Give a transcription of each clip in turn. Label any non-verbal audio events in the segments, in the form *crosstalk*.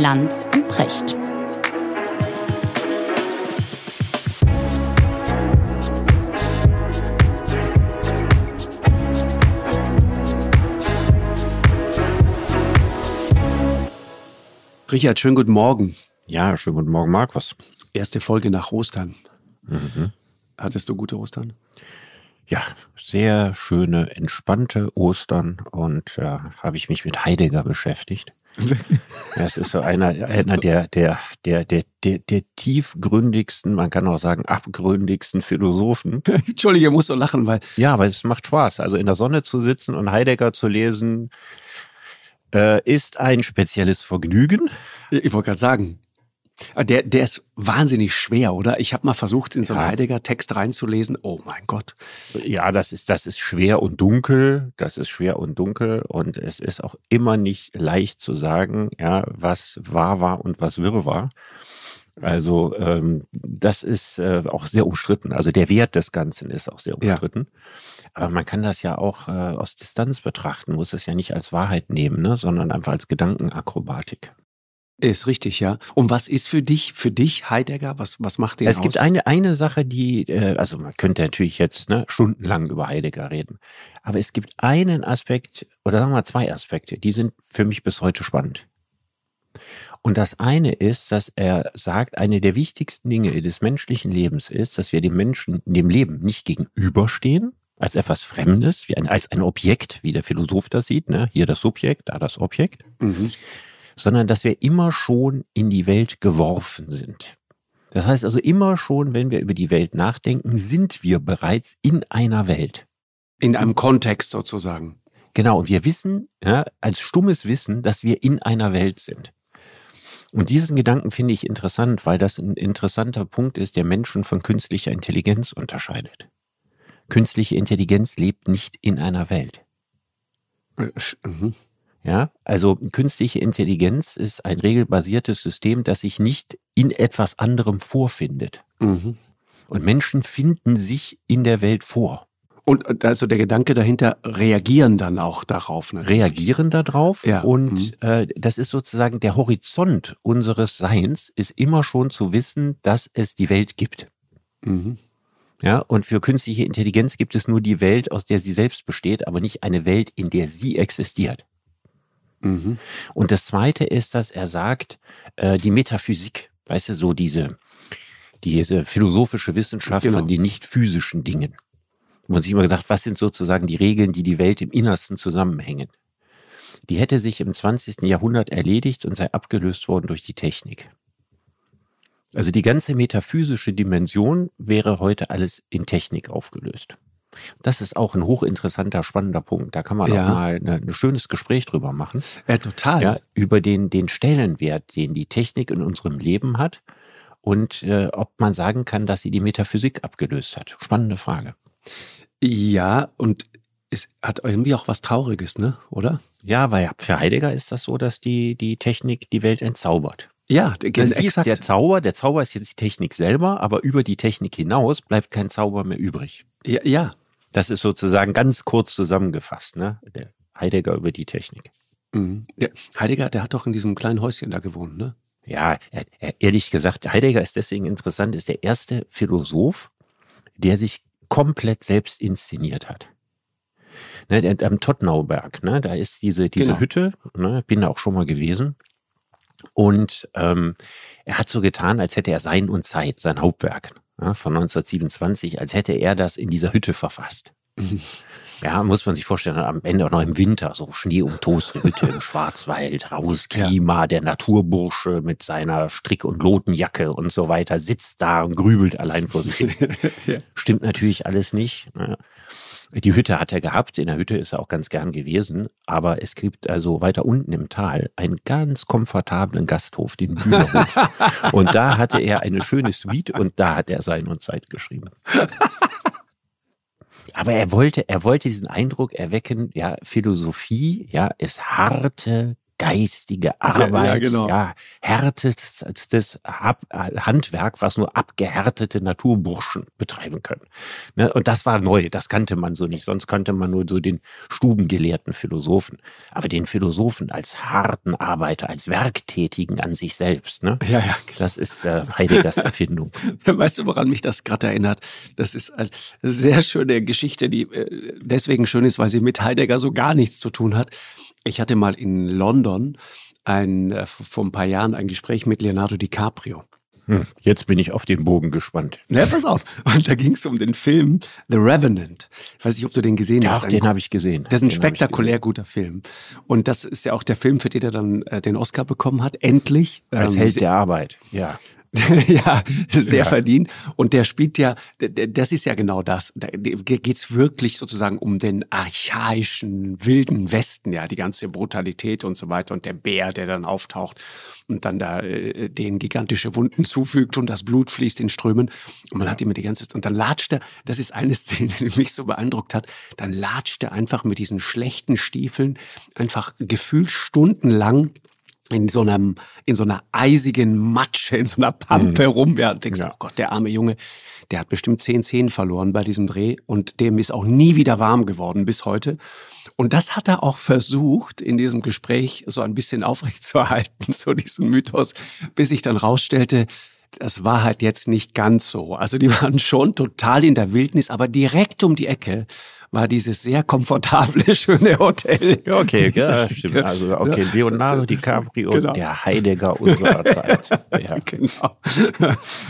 Lanz und Precht. Richard, schönen guten Morgen. Ja, schönen guten Morgen, Markus. Erste Folge nach Ostern. Mhm. Hattest du gute Ostern? Ja, sehr schöne, entspannte Ostern und äh, habe ich mich mit Heidegger beschäftigt. *laughs* Es ist so einer, einer der, der, der, der, der, der tiefgründigsten, man kann auch sagen, abgründigsten Philosophen. *laughs* Entschuldige, ich muss so lachen, weil. Ja, aber es macht Spaß. Also in der Sonne zu sitzen und Heidegger zu lesen, äh, ist ein spezielles Vergnügen. Ich wollte gerade sagen, der, der ist wahnsinnig schwer, oder? Ich habe mal versucht, in so einen ja. Heidegger-Text reinzulesen. Oh mein Gott. Ja, das ist, das ist schwer und dunkel. Das ist schwer und dunkel. Und es ist auch immer nicht leicht zu sagen, ja, was wahr war und was wirr war. Also ähm, das ist äh, auch sehr umstritten. Also der Wert des Ganzen ist auch sehr umstritten. Ja. Aber man kann das ja auch äh, aus Distanz betrachten, muss es ja nicht als Wahrheit nehmen, ne, sondern einfach als Gedankenakrobatik. Ist richtig, ja. Und was ist für dich, für dich Heidegger? Was, was macht den Es aus? gibt eine, eine Sache, die, äh, also man könnte natürlich jetzt ne, stundenlang über Heidegger reden. Aber es gibt einen Aspekt, oder sagen wir mal zwei Aspekte, die sind für mich bis heute spannend. Und das eine ist, dass er sagt, eine der wichtigsten Dinge des menschlichen Lebens ist, dass wir dem Menschen dem Leben nicht gegenüberstehen, als etwas Fremdes, wie ein, als ein Objekt, wie der Philosoph das sieht, ne? hier das Subjekt, da das Objekt, mhm sondern dass wir immer schon in die Welt geworfen sind. Das heißt also immer schon, wenn wir über die Welt nachdenken, sind wir bereits in einer Welt. In einem Kontext sozusagen. Genau, und wir wissen, ja, als stummes Wissen, dass wir in einer Welt sind. Und diesen Gedanken finde ich interessant, weil das ein interessanter Punkt ist, der Menschen von künstlicher Intelligenz unterscheidet. Künstliche Intelligenz lebt nicht in einer Welt. Äh, mhm. Ja, also künstliche Intelligenz ist ein regelbasiertes System, das sich nicht in etwas anderem vorfindet. Mhm. Und Menschen finden sich in der Welt vor. Und also der Gedanke dahinter, reagieren dann auch darauf. Natürlich. Reagieren darauf. Ja. Und mhm. äh, das ist sozusagen der Horizont unseres Seins, ist immer schon zu wissen, dass es die Welt gibt. Mhm. Ja, und für künstliche Intelligenz gibt es nur die Welt, aus der sie selbst besteht, aber nicht eine Welt, in der sie existiert. Mhm. Und das Zweite ist, dass er sagt, äh, die Metaphysik, weißt du, so diese, diese philosophische Wissenschaft genau. von den nicht physischen Dingen. Wo man sich immer gedacht, was sind sozusagen die Regeln, die die Welt im Innersten zusammenhängen? Die hätte sich im 20. Jahrhundert erledigt und sei abgelöst worden durch die Technik. Also die ganze metaphysische Dimension wäre heute alles in Technik aufgelöst. Das ist auch ein hochinteressanter, spannender Punkt. Da kann man ja. auch mal ein schönes Gespräch drüber machen. Ja, total. Ja, über den, den Stellenwert, den die Technik in unserem Leben hat und äh, ob man sagen kann, dass sie die Metaphysik abgelöst hat. Spannende Frage. Ja, und es hat irgendwie auch was Trauriges, ne? Oder? Ja, weil für Heidegger ist das so, dass die, die Technik die Welt entzaubert. Ja, das ist der Zauber. Der Zauber ist jetzt die Technik selber, aber über die Technik hinaus bleibt kein Zauber mehr übrig. Ja, ja. Das ist sozusagen ganz kurz zusammengefasst, ne? Der Heidegger über die Technik. Mhm. Der Heidegger, der hat doch in diesem kleinen Häuschen da gewohnt, ne? Ja, ehrlich gesagt, Heidegger ist deswegen interessant, ist der erste Philosoph, der sich komplett selbst inszeniert hat. Ne, der, am Tottnauberg, ne, da ist diese, diese genau. Hütte, ne, bin da auch schon mal gewesen. Und ähm, er hat so getan, als hätte er Sein und Zeit, sein Hauptwerk ja, von 1927, als hätte er das in dieser Hütte verfasst. *laughs* Ja, muss man sich vorstellen, am Ende auch noch im Winter, so Schnee und Toast, Hütte im *laughs* Schwarzwald, raues Klima, ja. der Naturbursche mit seiner Strick- und Lotenjacke und so weiter sitzt da und grübelt allein vor sich hin. *laughs* ja. Stimmt natürlich alles nicht. Ne? Die Hütte hat er gehabt, in der Hütte ist er auch ganz gern gewesen, aber es gibt also weiter unten im Tal einen ganz komfortablen Gasthof, den Bühnerhof. *laughs* und da hatte er eine schöne Suite und da hat er Sein und Zeit geschrieben. Aber er wollte, er wollte diesen Eindruck erwecken, ja, Philosophie, ja, ist harte, geistige Arbeit, ja, genau. ja härtestes Handwerk, was nur abgehärtete Naturburschen betreiben können. Ne? Und das war neu, das kannte man so nicht. Sonst kannte man nur so den stubengelehrten Philosophen. Aber den Philosophen als harten Arbeiter, als Werktätigen an sich selbst. Ne? Ja, ja. Das ist äh, Heideggers *laughs* Erfindung. Weißt du, woran mich das gerade erinnert? Das ist eine sehr schöne Geschichte, die äh, deswegen schön ist, weil sie mit Heidegger so gar nichts zu tun hat. Ich hatte mal in London ein, äh, vor ein paar Jahren ein Gespräch mit Leonardo DiCaprio. Hm, jetzt bin ich auf den Bogen gespannt. Na, pass auf. Und da ging es um den Film The Revenant. Ich weiß nicht, ob du den gesehen ja, hast. Den habe ich gesehen. Das ist ein spektakulär guter Film. Und das ist ja auch der Film, für den er dann äh, den Oscar bekommen hat. Endlich. Als ähm, Held der Arbeit, ja. *laughs* ja, sehr ja. verdient. Und der spielt ja, das ist ja genau das. Da geht's wirklich sozusagen um den archaischen, wilden Westen, ja, die ganze Brutalität und so weiter. Und der Bär, der dann auftaucht und dann da äh, den gigantische Wunden zufügt und das Blut fließt in Strömen. Und man ja. hat immer die ganze und dann latscht er, das ist eine *laughs* Szene, die mich so beeindruckt hat, dann latscht er einfach mit diesen schlechten Stiefeln einfach gefühlt stundenlang in so einem, in so einer eisigen Matsche, in so einer Pampe mhm. rum. Ja, denkst, ja. oh Gott, der arme Junge, der hat bestimmt zehn Zehen verloren bei diesem Dreh und dem ist auch nie wieder warm geworden bis heute. Und das hat er auch versucht, in diesem Gespräch so ein bisschen aufrechtzuerhalten, *laughs* so diesen Mythos, bis ich dann rausstellte, das war halt jetzt nicht ganz so. Also die waren schon total in der Wildnis, aber direkt um die Ecke war dieses sehr komfortable, *laughs* schöne Hotel. Okay, ja, stimmt. Also, okay, Leonardo DiCaprio genau. der Heidegger unserer *laughs* Zeit. Ja. Genau.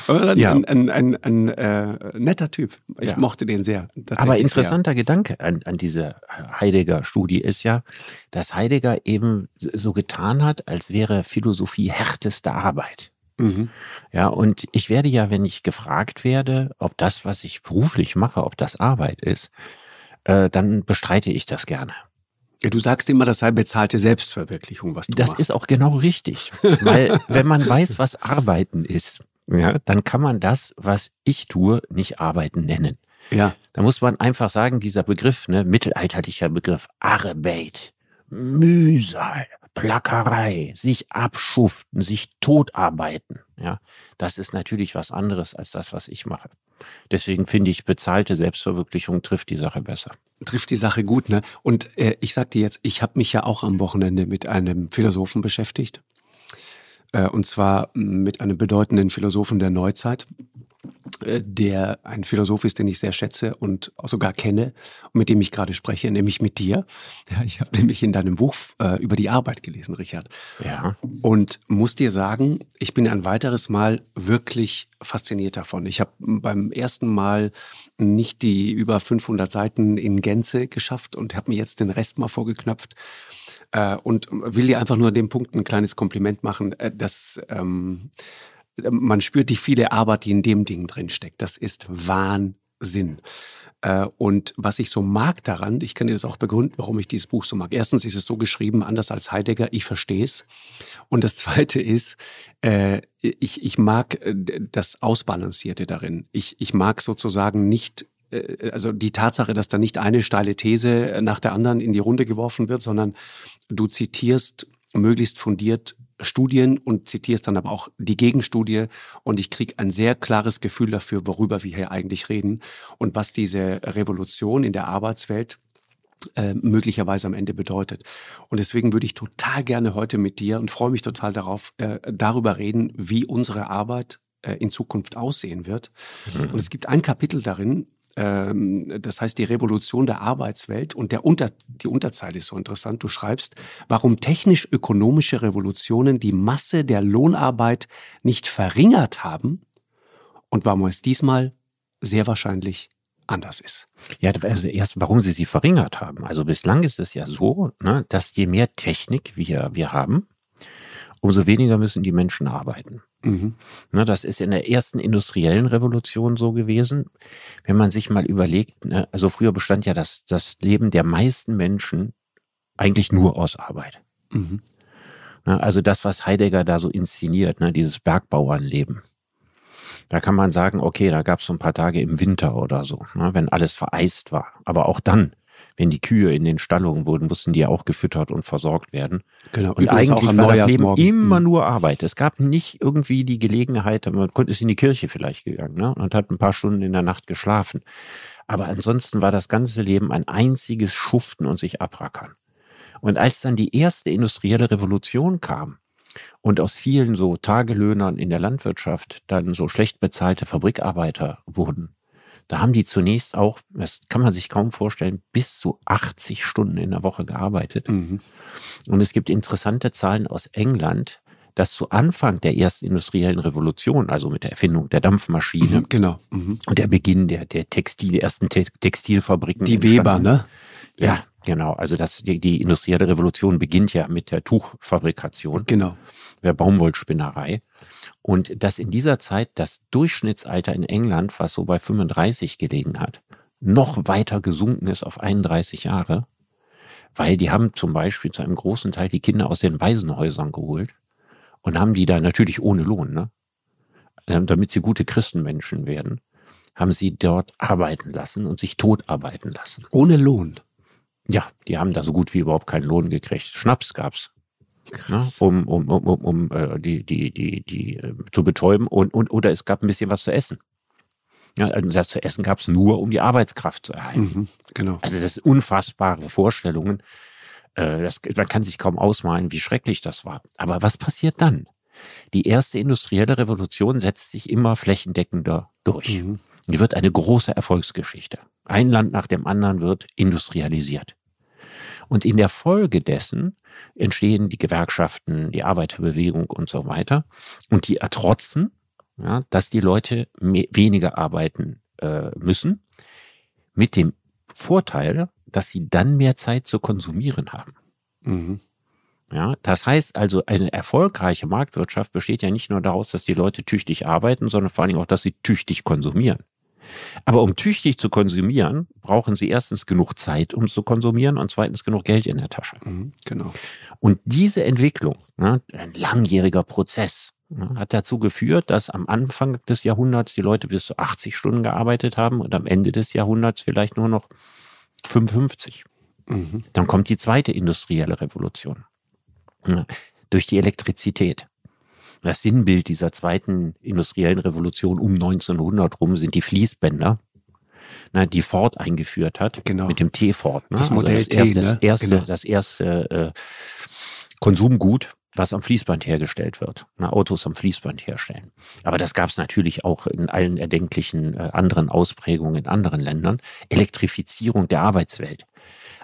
Aber ja. ein, ein, ein, ein äh, netter Typ. Ich ja. mochte den sehr. Aber interessanter sehr. Gedanke an, an diese Heidegger-Studie ist ja, dass Heidegger eben so getan hat, als wäre Philosophie härteste Arbeit. Mhm. Ja, und ich werde ja, wenn ich gefragt werde, ob das, was ich beruflich mache, ob das Arbeit ist, äh, dann bestreite ich das gerne. Ja, du sagst immer, das sei bezahlte Selbstverwirklichung, was du das machst. Das ist auch genau richtig. Weil *laughs* wenn man weiß, was Arbeiten ist, ja, dann kann man das, was ich tue, nicht Arbeiten nennen. Ja. Da muss man einfach sagen, dieser Begriff, ne, mittelalterlicher Begriff, Arbeit, Mühsal, Plackerei, sich abschuften, sich totarbeiten, ja, das ist natürlich was anderes als das, was ich mache. Deswegen finde ich, bezahlte Selbstverwirklichung trifft die Sache besser. Trifft die Sache gut, ne? Und äh, ich sag dir jetzt, ich habe mich ja auch am Wochenende mit einem Philosophen beschäftigt. Äh, und zwar mit einem bedeutenden Philosophen der Neuzeit. Äh, der ein Philosoph ist, den ich sehr schätze und auch sogar kenne und mit dem ich gerade spreche, nämlich mit dir. Ja, ich habe nämlich in deinem Buch äh, über die Arbeit gelesen, Richard. Ja. Und muss dir sagen, ich bin ein weiteres Mal wirklich fasziniert davon. Ich habe beim ersten Mal nicht die über 500 Seiten in Gänze geschafft und habe mir jetzt den Rest mal vorgeknöpft äh, und will dir einfach nur an dem Punkt ein kleines Kompliment machen, äh, dass ähm, man spürt die viele Arbeit, die in dem Ding drin steckt. Das ist Wahnsinn. Äh, und was ich so mag daran, ich kann dir das auch begründen, warum ich dieses Buch so mag. Erstens ist es so geschrieben, anders als Heidegger, ich verstehe es. Und das *laughs* Zweite ist, äh, ich, ich mag äh, das Ausbalancierte darin. Ich, ich mag sozusagen nicht also die Tatsache, dass da nicht eine steile These nach der anderen in die Runde geworfen wird, sondern du zitierst möglichst fundiert Studien und zitierst dann aber auch die Gegenstudie und ich kriege ein sehr klares Gefühl dafür, worüber wir hier eigentlich reden und was diese Revolution in der Arbeitswelt äh, möglicherweise am Ende bedeutet. Und deswegen würde ich total gerne heute mit dir und freue mich total darauf, äh, darüber reden, wie unsere Arbeit äh, in Zukunft aussehen wird. Mhm. Und es gibt ein Kapitel darin, das heißt die Revolution der Arbeitswelt und der Unter, die Unterzeile ist so interessant. Du schreibst, warum technisch-ökonomische Revolutionen die Masse der Lohnarbeit nicht verringert haben und warum es diesmal sehr wahrscheinlich anders ist. Ja, also erst, warum sie sie verringert haben. Also bislang ist es ja so, ne, dass je mehr Technik wir, wir haben, umso weniger müssen die Menschen arbeiten. Mhm. Ne, das ist in der ersten industriellen Revolution so gewesen. Wenn man sich mal überlegt, ne, also früher bestand ja das, das Leben der meisten Menschen eigentlich nur aus Arbeit. Mhm. Ne, also das, was Heidegger da so inszeniert, ne, dieses Bergbauernleben. Da kann man sagen, okay, da gab es so ein paar Tage im Winter oder so, ne, wenn alles vereist war. Aber auch dann Wenn die Kühe in den Stallungen wurden, mussten die ja auch gefüttert und versorgt werden. Genau. Und Übrigens eigentlich war das Leben immer Mhm. nur Arbeit. Es gab nicht irgendwie die Gelegenheit, man konnte ist in die Kirche vielleicht gegangen ne? und hat ein paar Stunden in der Nacht geschlafen. Aber ansonsten war das ganze Leben ein einziges Schuften und sich abrackern. Und als dann die erste industrielle Revolution kam und aus vielen so Tagelöhnern in der Landwirtschaft dann so schlecht bezahlte Fabrikarbeiter wurden, da haben die zunächst auch, das kann man sich kaum vorstellen, bis zu 80 Stunden in der Woche gearbeitet. Mhm. Und es gibt interessante Zahlen aus England, dass zu Anfang der ersten industriellen Revolution, also mit der Erfindung der Dampfmaschine Mhm. Genau. Mhm. und der Beginn der, der Textil, ersten Te Textilfabriken. Die Weber, ne? Ja, genau. Also das, die, die industrielle Revolution beginnt ja mit der Tuchfabrikation, Genau. Der Baumwollspinnerei. Und dass in dieser Zeit das Durchschnittsalter in England, was so bei 35 gelegen hat, noch weiter gesunken ist auf 31 Jahre, weil die haben zum Beispiel zu einem großen Teil die Kinder aus den Waisenhäusern geholt und haben die da natürlich ohne Lohn, ne? Ähm, damit sie gute Christenmenschen werden, haben sie dort arbeiten lassen und sich totarbeiten lassen. Ohne Lohn. Ja, die haben da so gut wie überhaupt keinen Lohn gekriegt. Schnaps gab's, ne, um, um, um, um, um äh, die, die, die, die äh, zu betäuben und, und oder es gab ein bisschen was zu essen. Ja, also das zu essen gab's nur, um die Arbeitskraft zu erhalten. Mhm. Genau. Also das sind unfassbare Vorstellungen. Äh, das, man kann sich kaum ausmalen, wie schrecklich das war. Aber was passiert dann? Die erste industrielle Revolution setzt sich immer flächendeckender durch. Mhm. Die wird eine große Erfolgsgeschichte. Ein Land nach dem anderen wird industrialisiert. Und in der Folge dessen entstehen die Gewerkschaften, die Arbeiterbewegung und so weiter. Und die ertrotzen, ja, dass die Leute mehr, weniger arbeiten äh, müssen, mit dem Vorteil, dass sie dann mehr Zeit zu konsumieren haben. Mhm. Ja, das heißt also, eine erfolgreiche Marktwirtschaft besteht ja nicht nur daraus, dass die Leute tüchtig arbeiten, sondern vor allen Dingen auch, dass sie tüchtig konsumieren. Aber um tüchtig zu konsumieren, brauchen sie erstens genug Zeit, um zu konsumieren und zweitens genug Geld in der Tasche. Mhm. Genau. Und diese Entwicklung, ne, ein langjähriger Prozess, ne, hat dazu geführt, dass am Anfang des Jahrhunderts die Leute bis zu 80 Stunden gearbeitet haben und am Ende des Jahrhunderts vielleicht nur noch 55. Mhm. Dann kommt die zweite industrielle Revolution. Ja, durch die Elektrizität. Das Sinnbild dieser zweiten industriellen Revolution um 1900 rum sind die Fließbänder, na, die Ford eingeführt hat Genau. mit dem T-Ford. Ne? Das Modell das T, erste, ne? das erste, Genau. das erste äh, Konsumgut, was am Fließband hergestellt wird. Na, Autos am Fließband herstellen. Aber das gab es natürlich auch in allen erdenklichen äh, anderen Ausprägungen in anderen Ländern. Elektrifizierung der Arbeitswelt.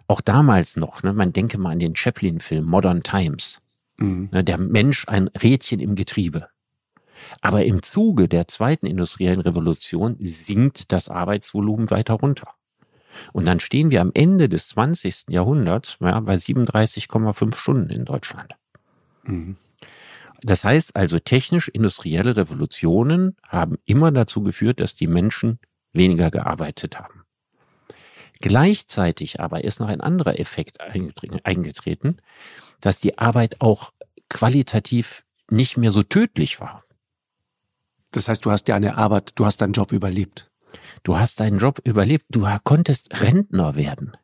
Auch damals noch, ne, man denke mal an den Chaplin-Film Modern Times. Mhm. Ne, der Mensch ein Rädchen im Getriebe. Aber im Zuge der zweiten industriellen Revolution sinkt das Arbeitsvolumen weiter runter. Und dann stehen wir am Ende des 20. Jahrhunderts ja, bei 37,5 Stunden in Deutschland. Mhm. Das heißt also, technisch-industrielle Revolutionen haben immer dazu geführt, dass die Menschen weniger gearbeitet haben. Gleichzeitig aber ist noch ein anderer Effekt eingetre- eingetreten, dass die Arbeit auch qualitativ nicht mehr so tödlich war. Das heißt, du hast ja eine Arbeit, du hast deinen Job überlebt. Du hast deinen Job überlebt, du konntest Rentner werden.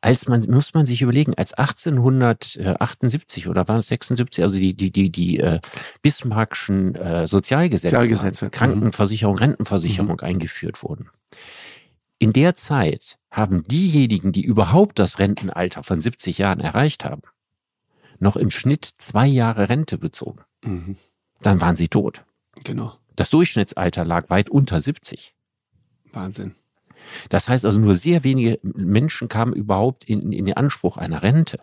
Als man, muss man sich überlegen, als 1878 oder waren es 76, also die, die, die, die äh, Bismarckschen äh, Sozialgesetze, Sozialgesetze, mhm. Krankenversicherung, Rentenversicherung eingeführt wurden. In der Zeit haben diejenigen, die überhaupt das Rentenalter von 70 Jahren erreicht haben, noch im Schnitt zwei Jahre Rente bezogen. Mhm. Dann waren sie tot. Genau. Das Durchschnittsalter lag weit unter 70. Wahnsinn. Das heißt also, nur sehr wenige Menschen kamen überhaupt in, in den Anspruch einer Rente.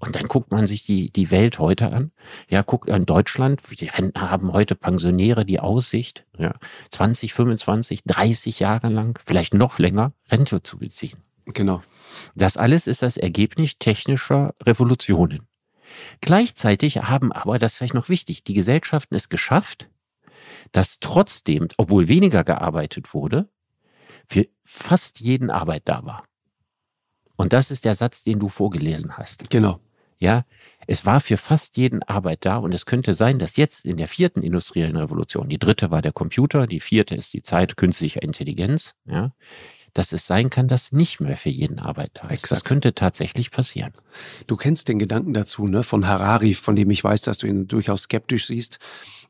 Und dann guckt man sich die, die Welt heute an. Ja, guckt an Deutschland. Die Rentner haben heute Pensionäre die Aussicht, ja, 20, 25, 30 Jahre lang, vielleicht noch länger, Rente zu beziehen. Genau. Das alles ist das Ergebnis technischer Revolutionen. Gleichzeitig haben aber, das ist vielleicht noch wichtig, die Gesellschaften es geschafft, dass trotzdem, obwohl weniger gearbeitet wurde, für fast jeden Arbeit da war. Und das ist der Satz, den du vorgelesen hast. Genau. Ja, es war für fast jeden Arbeit da und es könnte sein, dass jetzt in der vierten industriellen Revolution, die dritte war der Computer, die vierte ist die Zeit künstlicher Intelligenz, ja, dass es sein kann, dass nicht mehr für jeden Arbeit da ist. Exakt. Das könnte tatsächlich passieren. Du kennst den Gedanken dazu, ne, von Harari, von dem ich weiß, dass du ihn durchaus skeptisch siehst.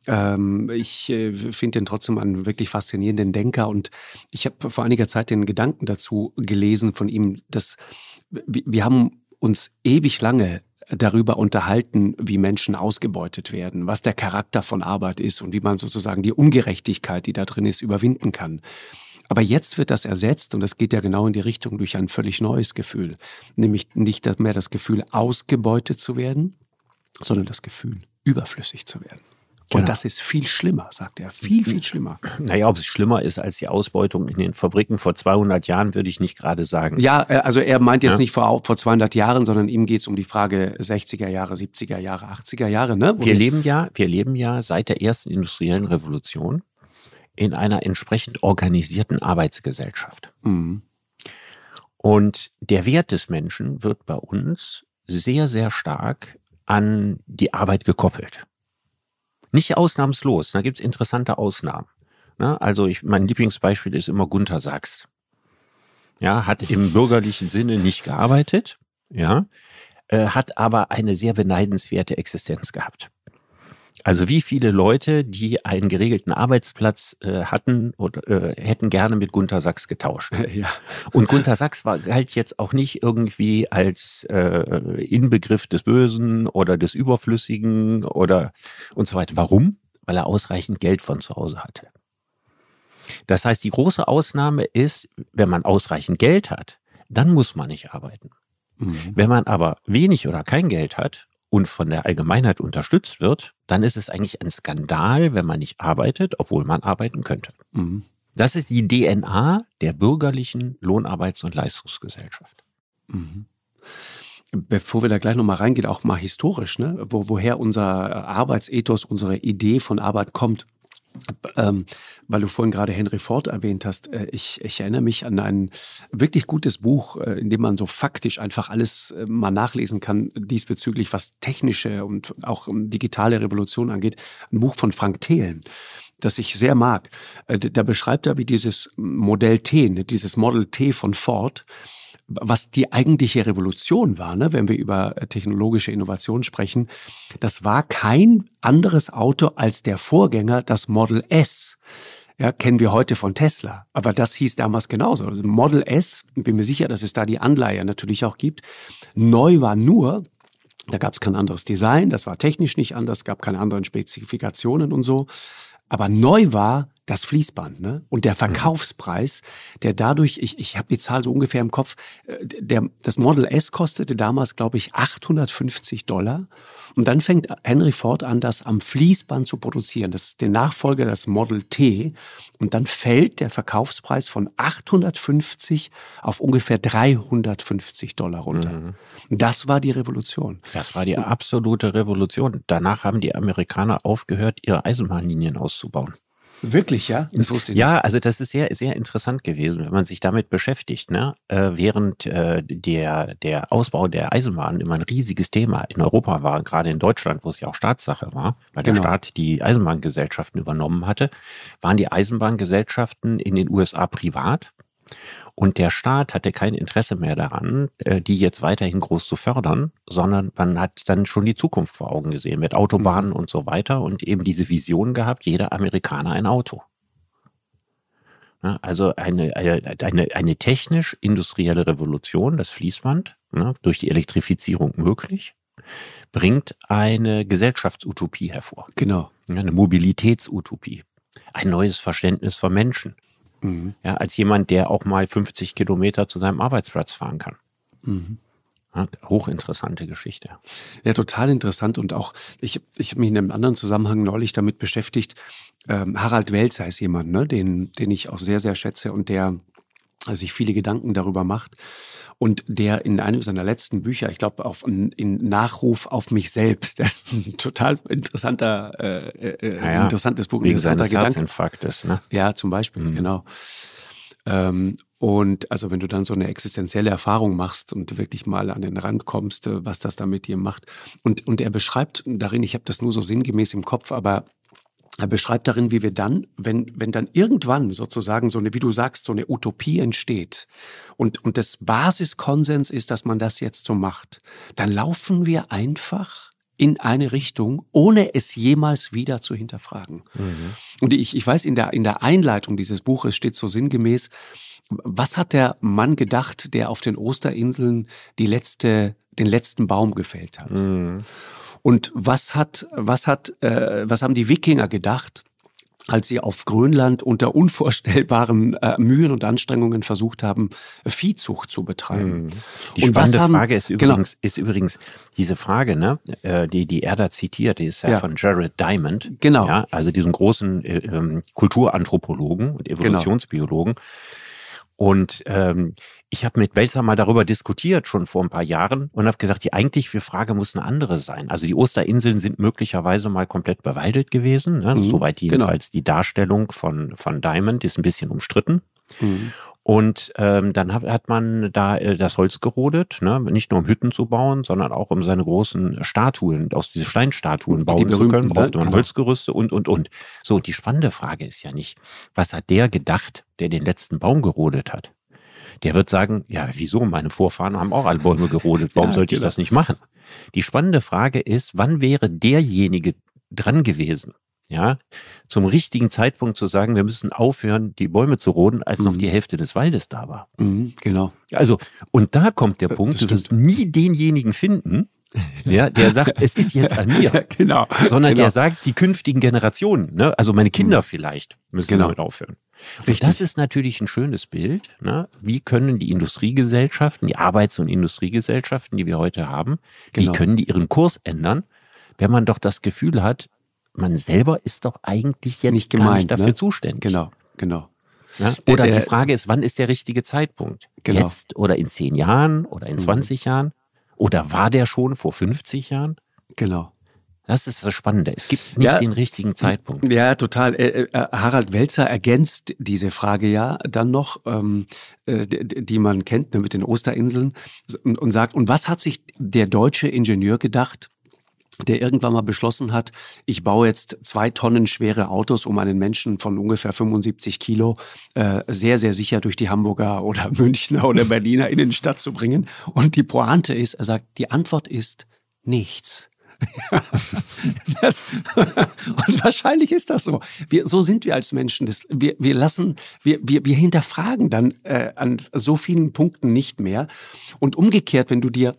Ähm, ich äh, finde ihn trotzdem einen wirklich faszinierenden Denker und ich habe vor einiger Zeit den Gedanken dazu gelesen von ihm, dass wir haben uns ewig lange darüber unterhalten, wie Menschen ausgebeutet werden, was der Charakter von Arbeit ist und wie man sozusagen die Ungerechtigkeit, die da drin ist, überwinden kann. Aber jetzt wird das ersetzt und das geht ja genau in die Richtung durch ein völlig neues Gefühl, nämlich nicht mehr das Gefühl, ausgebeutet zu werden, sondern das Gefühl, überflüssig zu werden. Genau. Und das ist viel schlimmer, sagt er. Viel, viel schlimmer. Naja, ob es schlimmer ist als die Ausbeutung in den Fabriken vor 200 Jahren, würde ich nicht gerade sagen. Ja, äh, also er meint jetzt ja. nicht vor, vor 200 Jahren, sondern ihm geht es um die Frage 60er Jahre, 70er Jahre, 80er Jahre. Ne? wir, leben ja, wir leben ja seit der ersten industriellen Revolution in einer entsprechend organisierten Arbeitsgesellschaft. Mhm. Und der Wert des Menschen wird bei uns sehr, sehr stark an die Arbeit gekoppelt. Nicht ausnahmslos, da gibt's interessante Ausnahmen. Ne? Also ich, mein Lieblingsbeispiel ist immer Gunther Sachs. Ja, hat im bürgerlichen Sinne nicht gearbeitet, ja, äh, hat aber eine sehr beneidenswerte Existenz gehabt. Also wie viele Leute, die einen geregelten Arbeitsplatz äh, hatten oder äh, hätten gerne mit Gunther Sachs getauscht. *laughs* Ja. Und Gunther Sachs war galt jetzt auch nicht irgendwie als äh, Inbegriff des Bösen oder des Überflüssigen oder und so weiter. Warum? Weil er ausreichend Geld von zu Hause hatte. Das heißt, die große Ausnahme ist, wenn man ausreichend Geld hat, dann muss man nicht arbeiten. Mhm. Wenn man aber wenig oder kein Geld hat und von der Allgemeinheit unterstützt wird, dann ist es eigentlich ein Skandal, wenn man nicht arbeitet, obwohl man arbeiten könnte. Mhm. Das ist die DNA der bürgerlichen Lohnarbeits- und Leistungsgesellschaft. Mhm. Bevor wir da gleich nochmal reingehen, auch mal historisch, ne? Wo, woher unser Arbeitsethos, unsere Idee von Arbeit kommt. Ähm, weil du vorhin gerade Henry Ford erwähnt hast, äh, ich, ich, erinnere mich an ein wirklich gutes Buch, äh, in dem man so faktisch einfach alles äh, mal nachlesen kann diesbezüglich, was technische und auch digitale Revolution angeht. Ein Buch von Frank Thelen das ich sehr mag. Äh, da beschreibt er, wie dieses Modell T, ne, dieses Model T von Ford, was die eigentliche Revolution war, ne, wenn wir über äh, technologische Innovation sprechen, das war kein anderes Auto als der Vorgänger, das Model S. Ja, kennen wir heute von Tesla. Aber das hieß damals genauso. Also Model S, bin mir sicher, dass es da die Anleihe natürlich auch gibt. Neu war nur, da gab es kein anderes Design, das war technisch nicht anders, gab keine anderen Spezifikationen und so. Aber neu war das Fließband ne? und der mhm. Verkaufspreis, der dadurch, ich, ich habe die Zahl so ungefähr im Kopf, äh, der, das Model S kostete damals, glaube ich, 850 Dollar. Und dann fängt Henry Ford an, das am Fließband zu produzieren, das den Nachfolger, das Model T. Und dann fällt der Verkaufspreis von 850 auf ungefähr 350 Dollar runter. Mhm. Das war die Revolution. Das war die absolute Revolution. Danach haben die Amerikaner aufgehört, ihre Eisenbahnlinien auszubauen. Wirklich, ja? Das wusste ich nicht. Ja, also das ist sehr, sehr interessant gewesen, wenn man sich damit beschäftigt. Ne? Äh, während äh, der, der Ausbau der Eisenbahn immer ein riesiges Thema in Europa war, gerade in Deutschland, wo es ja auch Staatssache war, weil genau. der Staat die Eisenbahngesellschaften übernommen hatte, waren die Eisenbahngesellschaften in den USA privat. Und der Staat hatte kein Interesse mehr daran, äh, die jetzt weiterhin groß zu fördern, sondern man hat dann schon die Zukunft vor Augen gesehen mit Autobahnen mhm. und so weiter und eben diese Vision gehabt, jeder Amerikaner ein Auto. Also eine, eine, eine technisch-industrielle Revolution, das Fließband, durch die Elektrifizierung möglich, bringt eine Gesellschaftsutopie hervor. Genau. Eine Mobilitätsutopie. Ein neues Verständnis von Menschen. Mhm. Ja, als jemand, der auch mal 50 Kilometer zu seinem Arbeitsplatz fahren kann. Mhm. Ja, hochinteressante Geschichte. Ja, total interessant. Und auch, ich, ich habe mich in einem anderen Zusammenhang neulich damit beschäftigt. Ähm, Harald Welzer ist jemand, ne, den, den ich auch sehr, sehr schätze und der sich viele Gedanken darüber macht und der in einem seiner letzten Bücher, ich glaube, auf in Nachruf auf mich selbst, *laughs* das ist ein total interessanter, äh, äh, ja, interessantes Buch, wegen interessanter Gedanke. Ne? Ja, zum Beispiel, mhm. genau. Ähm, und also wenn du dann so eine existenzielle Erfahrung machst und wirklich mal an den Rand kommst, äh, was das da mit dir macht. Und, und er beschreibt darin, ich habe das nur so sinngemäß im Kopf, aber er beschreibt darin, wie wir dann, wenn, wenn dann irgendwann sozusagen so eine, wie du sagst, so eine Utopie entsteht und, und das Basiskonsens ist, dass man das jetzt so macht, dann laufen wir einfach in eine Richtung, ohne es jemals wieder zu hinterfragen. Mhm. Und ich, ich weiß, in der, in der Einleitung dieses Buches steht so sinngemäß, was hat der Mann gedacht, der auf den Osterinseln die letzte, den letzten Baum gefällt hat? Mhm. Und was hat, was hat, äh, was haben die Wikinger gedacht, als sie auf Grönland unter unvorstellbaren äh, Mühen und Anstrengungen versucht haben, Viehzucht zu betreiben. Mhm. Die und spannende haben, Frage ist genau übrigens, genau. ist übrigens diese Frage, ne, äh, die, die er da zitiert, die ist ja, ja. von Jared Diamond. Genau. Ja, also diesem großen äh, ähm, Kulturanthropologen und genau. Evolutionsbiologen. Genau. Und ähm, ich habe mit Welzer mal darüber diskutiert, schon vor ein paar Jahren, und habe gesagt, die eigentliche Frage muss eine andere sein. Also die Osterinseln sind möglicherweise mal komplett bewaldet gewesen. Ne? Mhm, Soweit genau. jedenfalls genau. die Darstellung von, von Diamond ist ein bisschen umstritten. Mhm. Und ähm, dann hat, hat man da äh, das Holz gerodet, ne? nicht nur um Hütten zu bauen, sondern auch um seine großen Statuen, aus diese Steinstatuen bauen die zu können, ne? brauchte man genau. Holzgerüste und, und, und. So, die spannende Frage ist ja nicht, was hat der gedacht, der den letzten Baum gerodet hat? Der wird sagen, ja, wieso? Meine Vorfahren haben auch alle Bäume gerodet. Warum ja, sollte ich genau. das nicht machen? Die spannende Frage ist, wann wäre derjenige dran gewesen, ja, zum richtigen Zeitpunkt zu sagen, wir müssen aufhören, die Bäume zu roden, als mhm. noch die Hälfte des Waldes da war. Mhm, genau. Also, und da kommt der Punkt, du wirst nie denjenigen finden, *laughs* ja, der sagt, es ist jetzt an mir. *laughs* genau. Sondern genau. der sagt, die künftigen Generationen, ne, also meine Kinder mhm. vielleicht, müssen genau. damit aufhören. Und das ist natürlich ein schönes Bild. Ne? Wie können die Industriegesellschaften, die Arbeits- und Industriegesellschaften, die wir heute haben, genau. wie können die ihren Kurs ändern, wenn man doch das Gefühl hat, man selber ist doch eigentlich jetzt nicht, gemeint, gar nicht dafür ne? zuständig. Genau, genau. Ja? Oder der, die Frage ist, wann ist der richtige Zeitpunkt? Genau. Jetzt oder in zehn Jahren oder in mhm. 20 Jahren? Oder war der schon vor 50 Jahren? Genau. Das ist das Spannende. Es gibt nicht ja, den richtigen Zeitpunkt. Ja, total. Äh, äh, Harald Welzer ergänzt diese Frage ja dann noch, ähm, äh, die man kennt ne, mit den Osterinseln und sagt, und was hat sich der deutsche Ingenieur gedacht, der irgendwann mal beschlossen hat, ich baue jetzt zwei Tonnen schwere Autos, um einen Menschen von ungefähr 75 Kilo äh, sehr, sehr sicher durch die Hamburger oder *laughs* Münchner oder Berliner Innenstadt zu bringen. Und die Pointe ist, er sagt, die Antwort ist nichts. *laughs* das, *laughs* und wahrscheinlich ist das so. Wir, so sind wir als Menschen. Das, wir, wir lassen, wir, wir, wir hinterfragen dann äh, an so vielen Punkten nicht mehr. Und umgekehrt, wenn du dir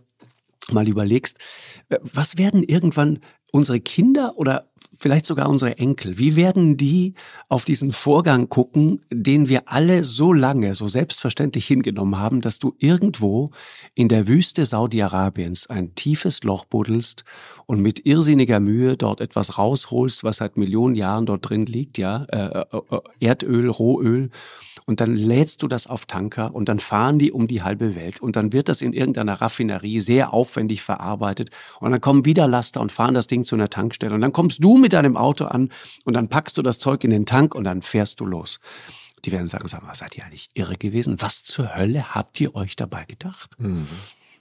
mal überlegst, äh, was werden irgendwann unsere Kinder oder vielleicht sogar unsere Enkel, wie werden die auf diesen Vorgang gucken, den wir alle so lange, so selbstverständlich hingenommen haben, dass du irgendwo in der Wüste Saudi-Arabiens ein tiefes Loch buddelst und mit irrsinniger Mühe dort etwas rausholst, was seit Millionen Jahren dort drin liegt, ja, äh, äh, äh Erdöl, Rohöl und dann lädst du das auf Tanker und dann fahren die um die halbe Welt und dann wird das in irgendeiner Raffinerie sehr aufwendig verarbeitet und dann kommen wieder Laster und fahren das Ding zu einer Tankstelle und dann kommst du mit deinem Auto an und dann packst du das Zeug in den Tank und dann fährst du los. Die werden sagen, sag mal, seid ihr eigentlich irre gewesen? Was zur Hölle habt ihr euch dabei gedacht? Mhm.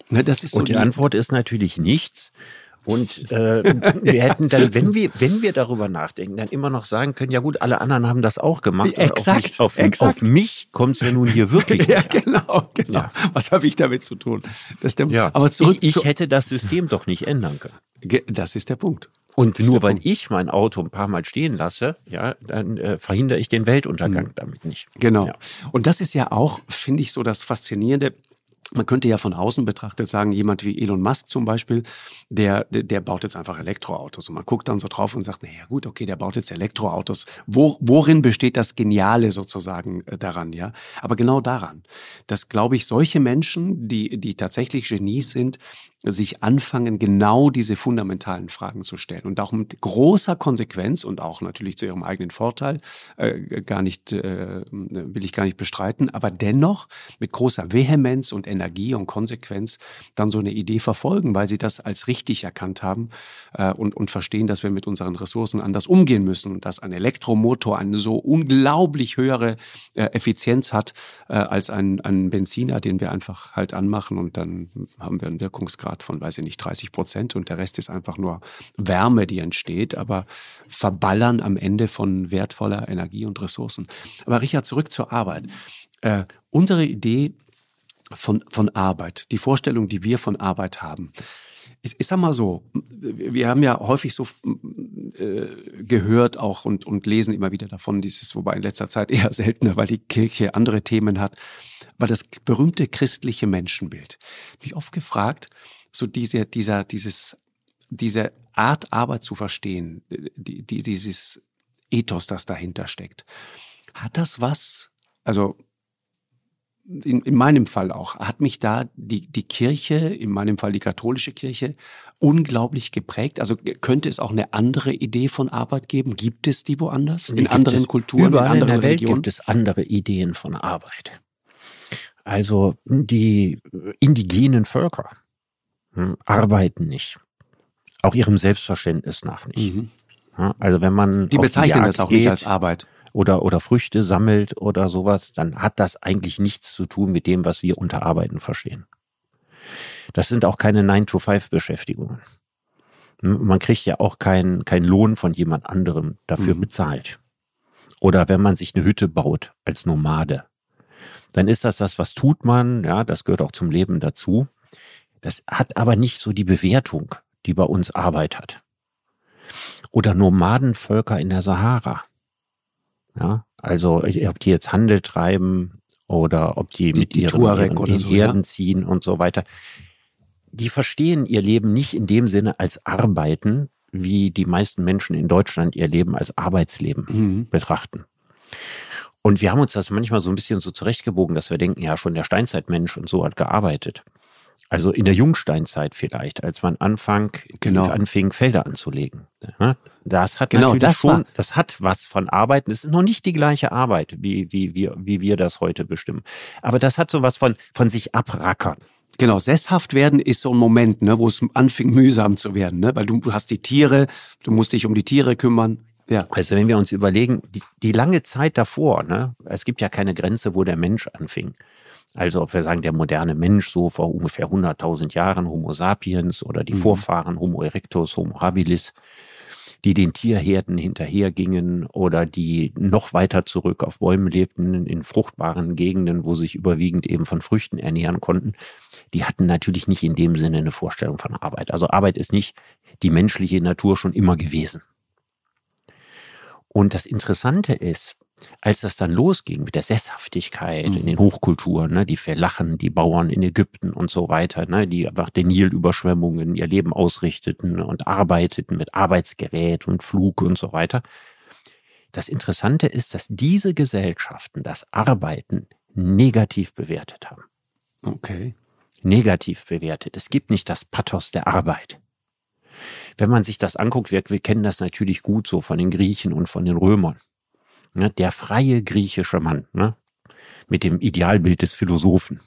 Ne, das ist so und die, die Antwort ist natürlich nichts. Und äh, wir hätten dann, wenn wir, wenn wir darüber nachdenken, dann immer noch sagen können, ja gut, alle anderen haben das auch gemacht. Exakt. Auf mich, auf, exakt. auf mich kommt es ja nun hier wirklich. *laughs* ja, genau, genau. Ja. Was habe ich damit zu tun? Das der, ja. Aber zurück, ich, ich hätte das System doch nicht ändern können. Das ist der Punkt. Und nur weil ich mein Auto ein paar Mal stehen lasse, ja, dann äh, verhindere ich den Weltuntergang mhm. damit nicht. Genau. Ja. Und das ist ja auch, finde ich, so das Faszinierende man könnte ja von außen betrachtet sagen, jemand wie Elon Musk zum Beispiel, der, der, baut jetzt einfach Elektroautos. Und man guckt dann so drauf und sagt, naja gut, okay, der baut jetzt Elektroautos. Wo, worin besteht das Geniale sozusagen äh, daran, ja? Aber genau daran, dass, glaube ich, solche Menschen, die, die tatsächlich Genies sind, sich anfangen, genau diese fundamentalen Fragen zu stellen und auch mit großer Konsequenz und auch natürlich zu ihrem eigenen Vorteil, äh, gar nicht, äh, will ich gar nicht bestreiten, aber dennoch mit großer Vehemenz und Energie und Konsequenz dann so eine Idee verfolgen, weil sie das als richtig erkannt haben äh, und, und verstehen, dass wir mit unseren Ressourcen anders umgehen müssen und dass ein Elektromotor eine so unglaublich höhere äh, Effizienz hat äh, als ein, ein Benziner, den wir einfach halt anmachen und dann haben wir einen Wirkungsgrad von, weiß ich nicht, 30 Prozent und der Rest ist einfach nur Wärme, die entsteht, aber verballern am Ende von wertvoller Energie und Ressourcen. Aber Richard, zurück zur Arbeit. Äh, unsere Idee von, von Arbeit, die Vorstellung, die wir von Arbeit haben, ich, ich sag mal so, wir haben ja häufig so äh, gehört auch und, und lesen immer wieder davon, dieses, wobei in letzter Zeit eher *laughs* seltener, weil die Kirche andere Themen hat, weil das berühmte christliche Menschenbild. Mich oft gefragt, so diese, dieser, dieses, diese Art Arbeit zu verstehen, die, die, dieses Ethos, das dahinter steckt. Hat das was, also in, in meinem Fall auch, hat mich da die, die Kirche, in meinem Fall die katholische Kirche, unglaublich geprägt. Also könnte es auch eine andere Idee von Arbeit geben? Gibt es die woanders? In anderen Kulturen, überall in anderen in der Welt Religionen? gibt es andere Ideen von Arbeit. Also die indigenen Völker arbeiten nicht. Auch ihrem Selbstverständnis nach nicht. Mhm. Also wenn man die bezeichnen die das auch nicht als Arbeit oder, oder Früchte sammelt oder sowas, dann hat das eigentlich nichts zu tun mit dem, was wir unter Arbeiten verstehen. Das sind auch keine 9-to-5-Beschäftigungen. Man kriegt ja auch keinen kein Lohn von jemand anderem dafür mhm. bezahlt. Oder wenn man sich eine Hütte baut als Nomade, dann ist das das, was tut man, ja, das gehört auch zum Leben dazu. Das hat aber nicht so die Bewertung, die bei uns Arbeit hat. Oder Nomadenvölker in der Sahara. Ja, also ob die jetzt Handel treiben oder ob die, die mit die ihren, ihren so, Herden ja. ziehen und so weiter. Die verstehen ihr Leben nicht in dem Sinne als Arbeiten, wie die meisten Menschen in Deutschland ihr Leben als Arbeitsleben mhm. betrachten. Und wir haben uns das manchmal so ein bisschen so zurechtgebogen, dass wir denken, ja, schon der Steinzeitmensch und so hat gearbeitet. Also in der Jungsteinzeit vielleicht, als man anfang, genau. anfing, Felder anzulegen. Das hat genau, natürlich das schon, war. das hat was von Arbeiten. Es ist noch nicht die gleiche Arbeit, wie, wie, wie, wie wir das heute bestimmen. Aber das hat so was von, von sich abrackern. Genau, sesshaft werden ist so ein Moment, ne, wo es anfing mühsam zu werden, ne? weil du hast die Tiere, du musst dich um die Tiere kümmern. Ja. Also wenn wir uns überlegen, die, die lange Zeit davor, ne, es gibt ja keine Grenze, wo der Mensch anfing. Also ob wir sagen, der moderne Mensch so vor ungefähr 100.000 Jahren, Homo sapiens oder die mhm. Vorfahren Homo erectus, Homo habilis, die den Tierherden hinterhergingen oder die noch weiter zurück auf Bäumen lebten, in fruchtbaren Gegenden, wo sich überwiegend eben von Früchten ernähren konnten, die hatten natürlich nicht in dem Sinne eine Vorstellung von Arbeit. Also Arbeit ist nicht die menschliche Natur schon immer gewesen. Und das Interessante ist, als das dann losging mit der Sesshaftigkeit mhm. in den Hochkulturen, ne, die verlachen, die Bauern in Ägypten und so weiter, ne, die einfach den Nilüberschwemmungen ihr Leben ausrichteten und arbeiteten mit Arbeitsgerät und Flug und so weiter. Das Interessante ist, dass diese Gesellschaften das Arbeiten negativ bewertet haben. Okay. Negativ bewertet. Es gibt nicht das Pathos der Arbeit. Wenn man sich das anguckt, wir, wir kennen das natürlich gut so von den Griechen und von den Römern ne, der freie griechische Mann, ne, mit dem Idealbild des Philosophen,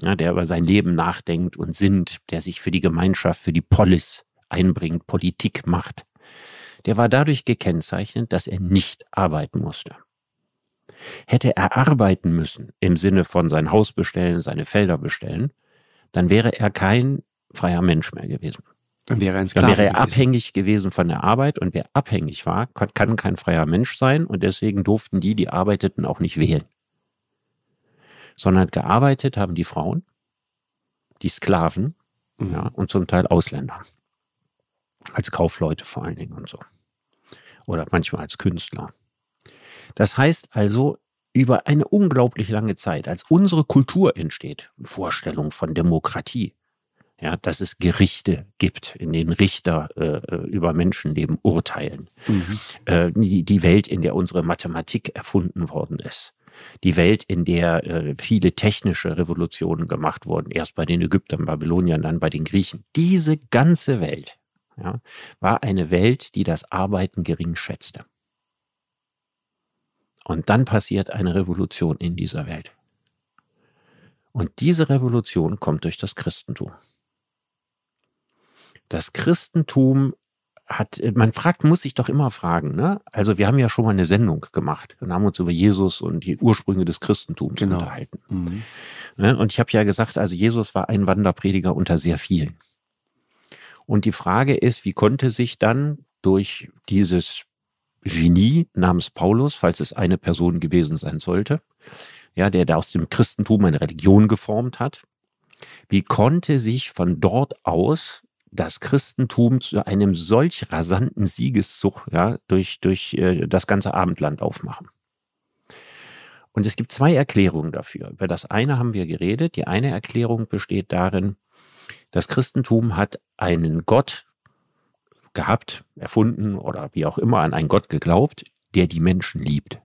ja, der über sein Leben nachdenkt und sinnt, der sich für die Gemeinschaft, für die Polis einbringt, Politik macht, der war dadurch gekennzeichnet, dass er nicht arbeiten musste. Hätte er arbeiten müssen im Sinne von sein Haus bestellen, seine Felder bestellen, dann wäre er kein freier Mensch mehr gewesen. Dann wäre, ein Dann wäre er gewesen. abhängig gewesen von der Arbeit und wer abhängig war, kann kein freier Mensch sein und deswegen durften die, die arbeiteten, auch nicht wählen. Sondern gearbeitet haben die Frauen, die Sklaven mhm. ja, und zum Teil Ausländer. Als Kaufleute vor allen Dingen und so. Oder manchmal als Künstler. Das heißt also, über eine unglaublich lange Zeit, als unsere Kultur entsteht, Vorstellung von Demokratie, ja, dass es Gerichte gibt, in denen Richter äh, äh, über Menschenleben urteilen. Mhm. Äh, die, die Welt, in der unsere Mathematik erfunden worden ist. Die Welt, in der äh, viele technische Revolutionen gemacht wurden, erst bei den Ägyptern, Babyloniern, dann bei den Griechen. Diese ganze Welt ja, war eine Welt, die das Arbeiten gering schätzte. Und dann passiert eine Revolution in dieser Welt. Und diese Revolution kommt durch das Christentum. Das Christentum hat, man fragt, muss sich doch immer fragen, ne? Also wir haben ja schon mal eine Sendung gemacht und haben uns über Jesus und die Ursprünge des Christentums genau. unterhalten. Mhm. Ne? Und ich habe ja gesagt, also Jesus war ein Wanderprediger unter sehr vielen. Und die Frage ist, wie konnte sich dann durch dieses Genie namens Paulus, falls es eine Person gewesen sein sollte, ja, der da aus dem Christentum eine Religion geformt hat, wie konnte sich von dort aus das Christentum zu einem solch rasanten Siegeszug ja, durch, durch äh, das ganze Abendland aufmachen. Und es gibt zwei Erklärungen dafür. Über das eine haben wir geredet. Die eine Erklärung besteht darin, das Christentum hat einen Gott gehabt, erfunden oder wie auch immer an einen Gott geglaubt, der die Menschen liebt.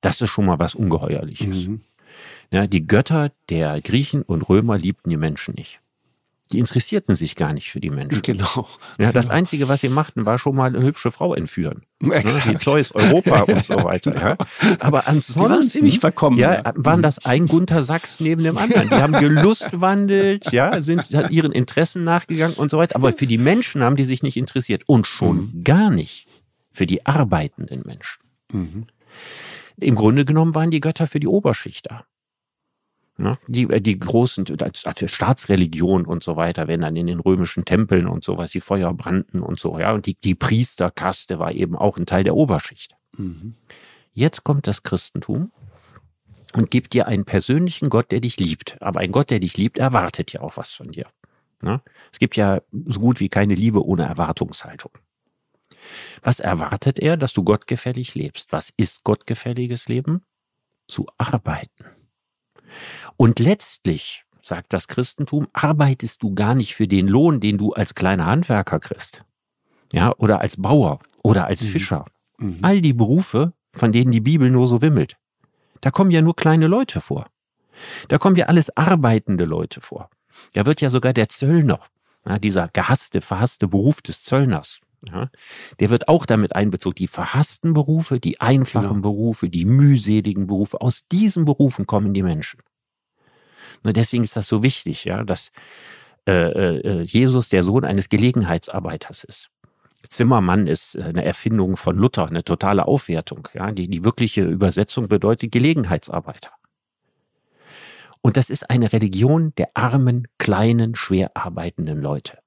Das ist schon mal was Ungeheuerliches. Mhm. Ja, die Götter der Griechen und Römer liebten die Menschen nicht die interessierten sich gar nicht für die Menschen. Genau. Ja, das genau. Einzige, was sie machten, war schon mal eine hübsche Frau entführen. *laughs* Ne? Die Zeus Europa und so weiter. Ja. *laughs* Aber ansonsten. Die waren ziemlich verkommen. Ja, waren das ein Gunther Sachs neben dem anderen. Die haben gelustwandelt, ja, sind *laughs* ihren Interessen nachgegangen und so weiter. Aber für die Menschen haben die sich nicht interessiert. Und schon mhm. gar nicht für die arbeitenden Menschen. Mhm. Im Grunde genommen waren die Götter für die Oberschicht da. Ne? Die, äh, die großen, als, als Staatsreligion und so weiter, wenn dann in den römischen Tempeln und sowas die Feuer brannten und so, ja. Und die, die Priesterkaste war eben auch ein Teil der Oberschicht. Mhm. Jetzt kommt das Christentum und gibt dir einen persönlichen Gott, der dich liebt. Aber ein Gott, der dich liebt, erwartet ja auch was von dir. Ne? Es gibt ja so gut wie keine Liebe ohne Erwartungshaltung. Was erwartet er, dass du gottgefällig lebst? Was ist gottgefälliges Leben? Zu arbeiten. Und letztlich, sagt das Christentum, arbeitest du gar nicht für den Lohn, den du als kleiner Handwerker kriegst. Ja, oder als Bauer oder als mhm. Fischer. Mhm. All die Berufe, von denen die Bibel nur so wimmelt. Da kommen ja nur kleine Leute vor. Da kommen ja alles arbeitende Leute vor. Da wird ja sogar der Zöllner, ja, dieser gehasste, verhasste Beruf des Zöllners, ja, der wird auch damit einbezogen. Die verhassten Berufe, die einfachen genau. Berufe, die mühseligen Berufe, aus diesen Berufen kommen die Menschen. Und deswegen ist das so wichtig, ja, dass äh, äh, Jesus der Sohn eines Gelegenheitsarbeiters ist. Zimmermann ist äh, eine Erfindung von Luther, eine totale Aufwertung. Ja, die, die wirkliche Übersetzung bedeutet Gelegenheitsarbeiter. Und das ist eine Religion der armen, kleinen, schwer arbeitenden Leute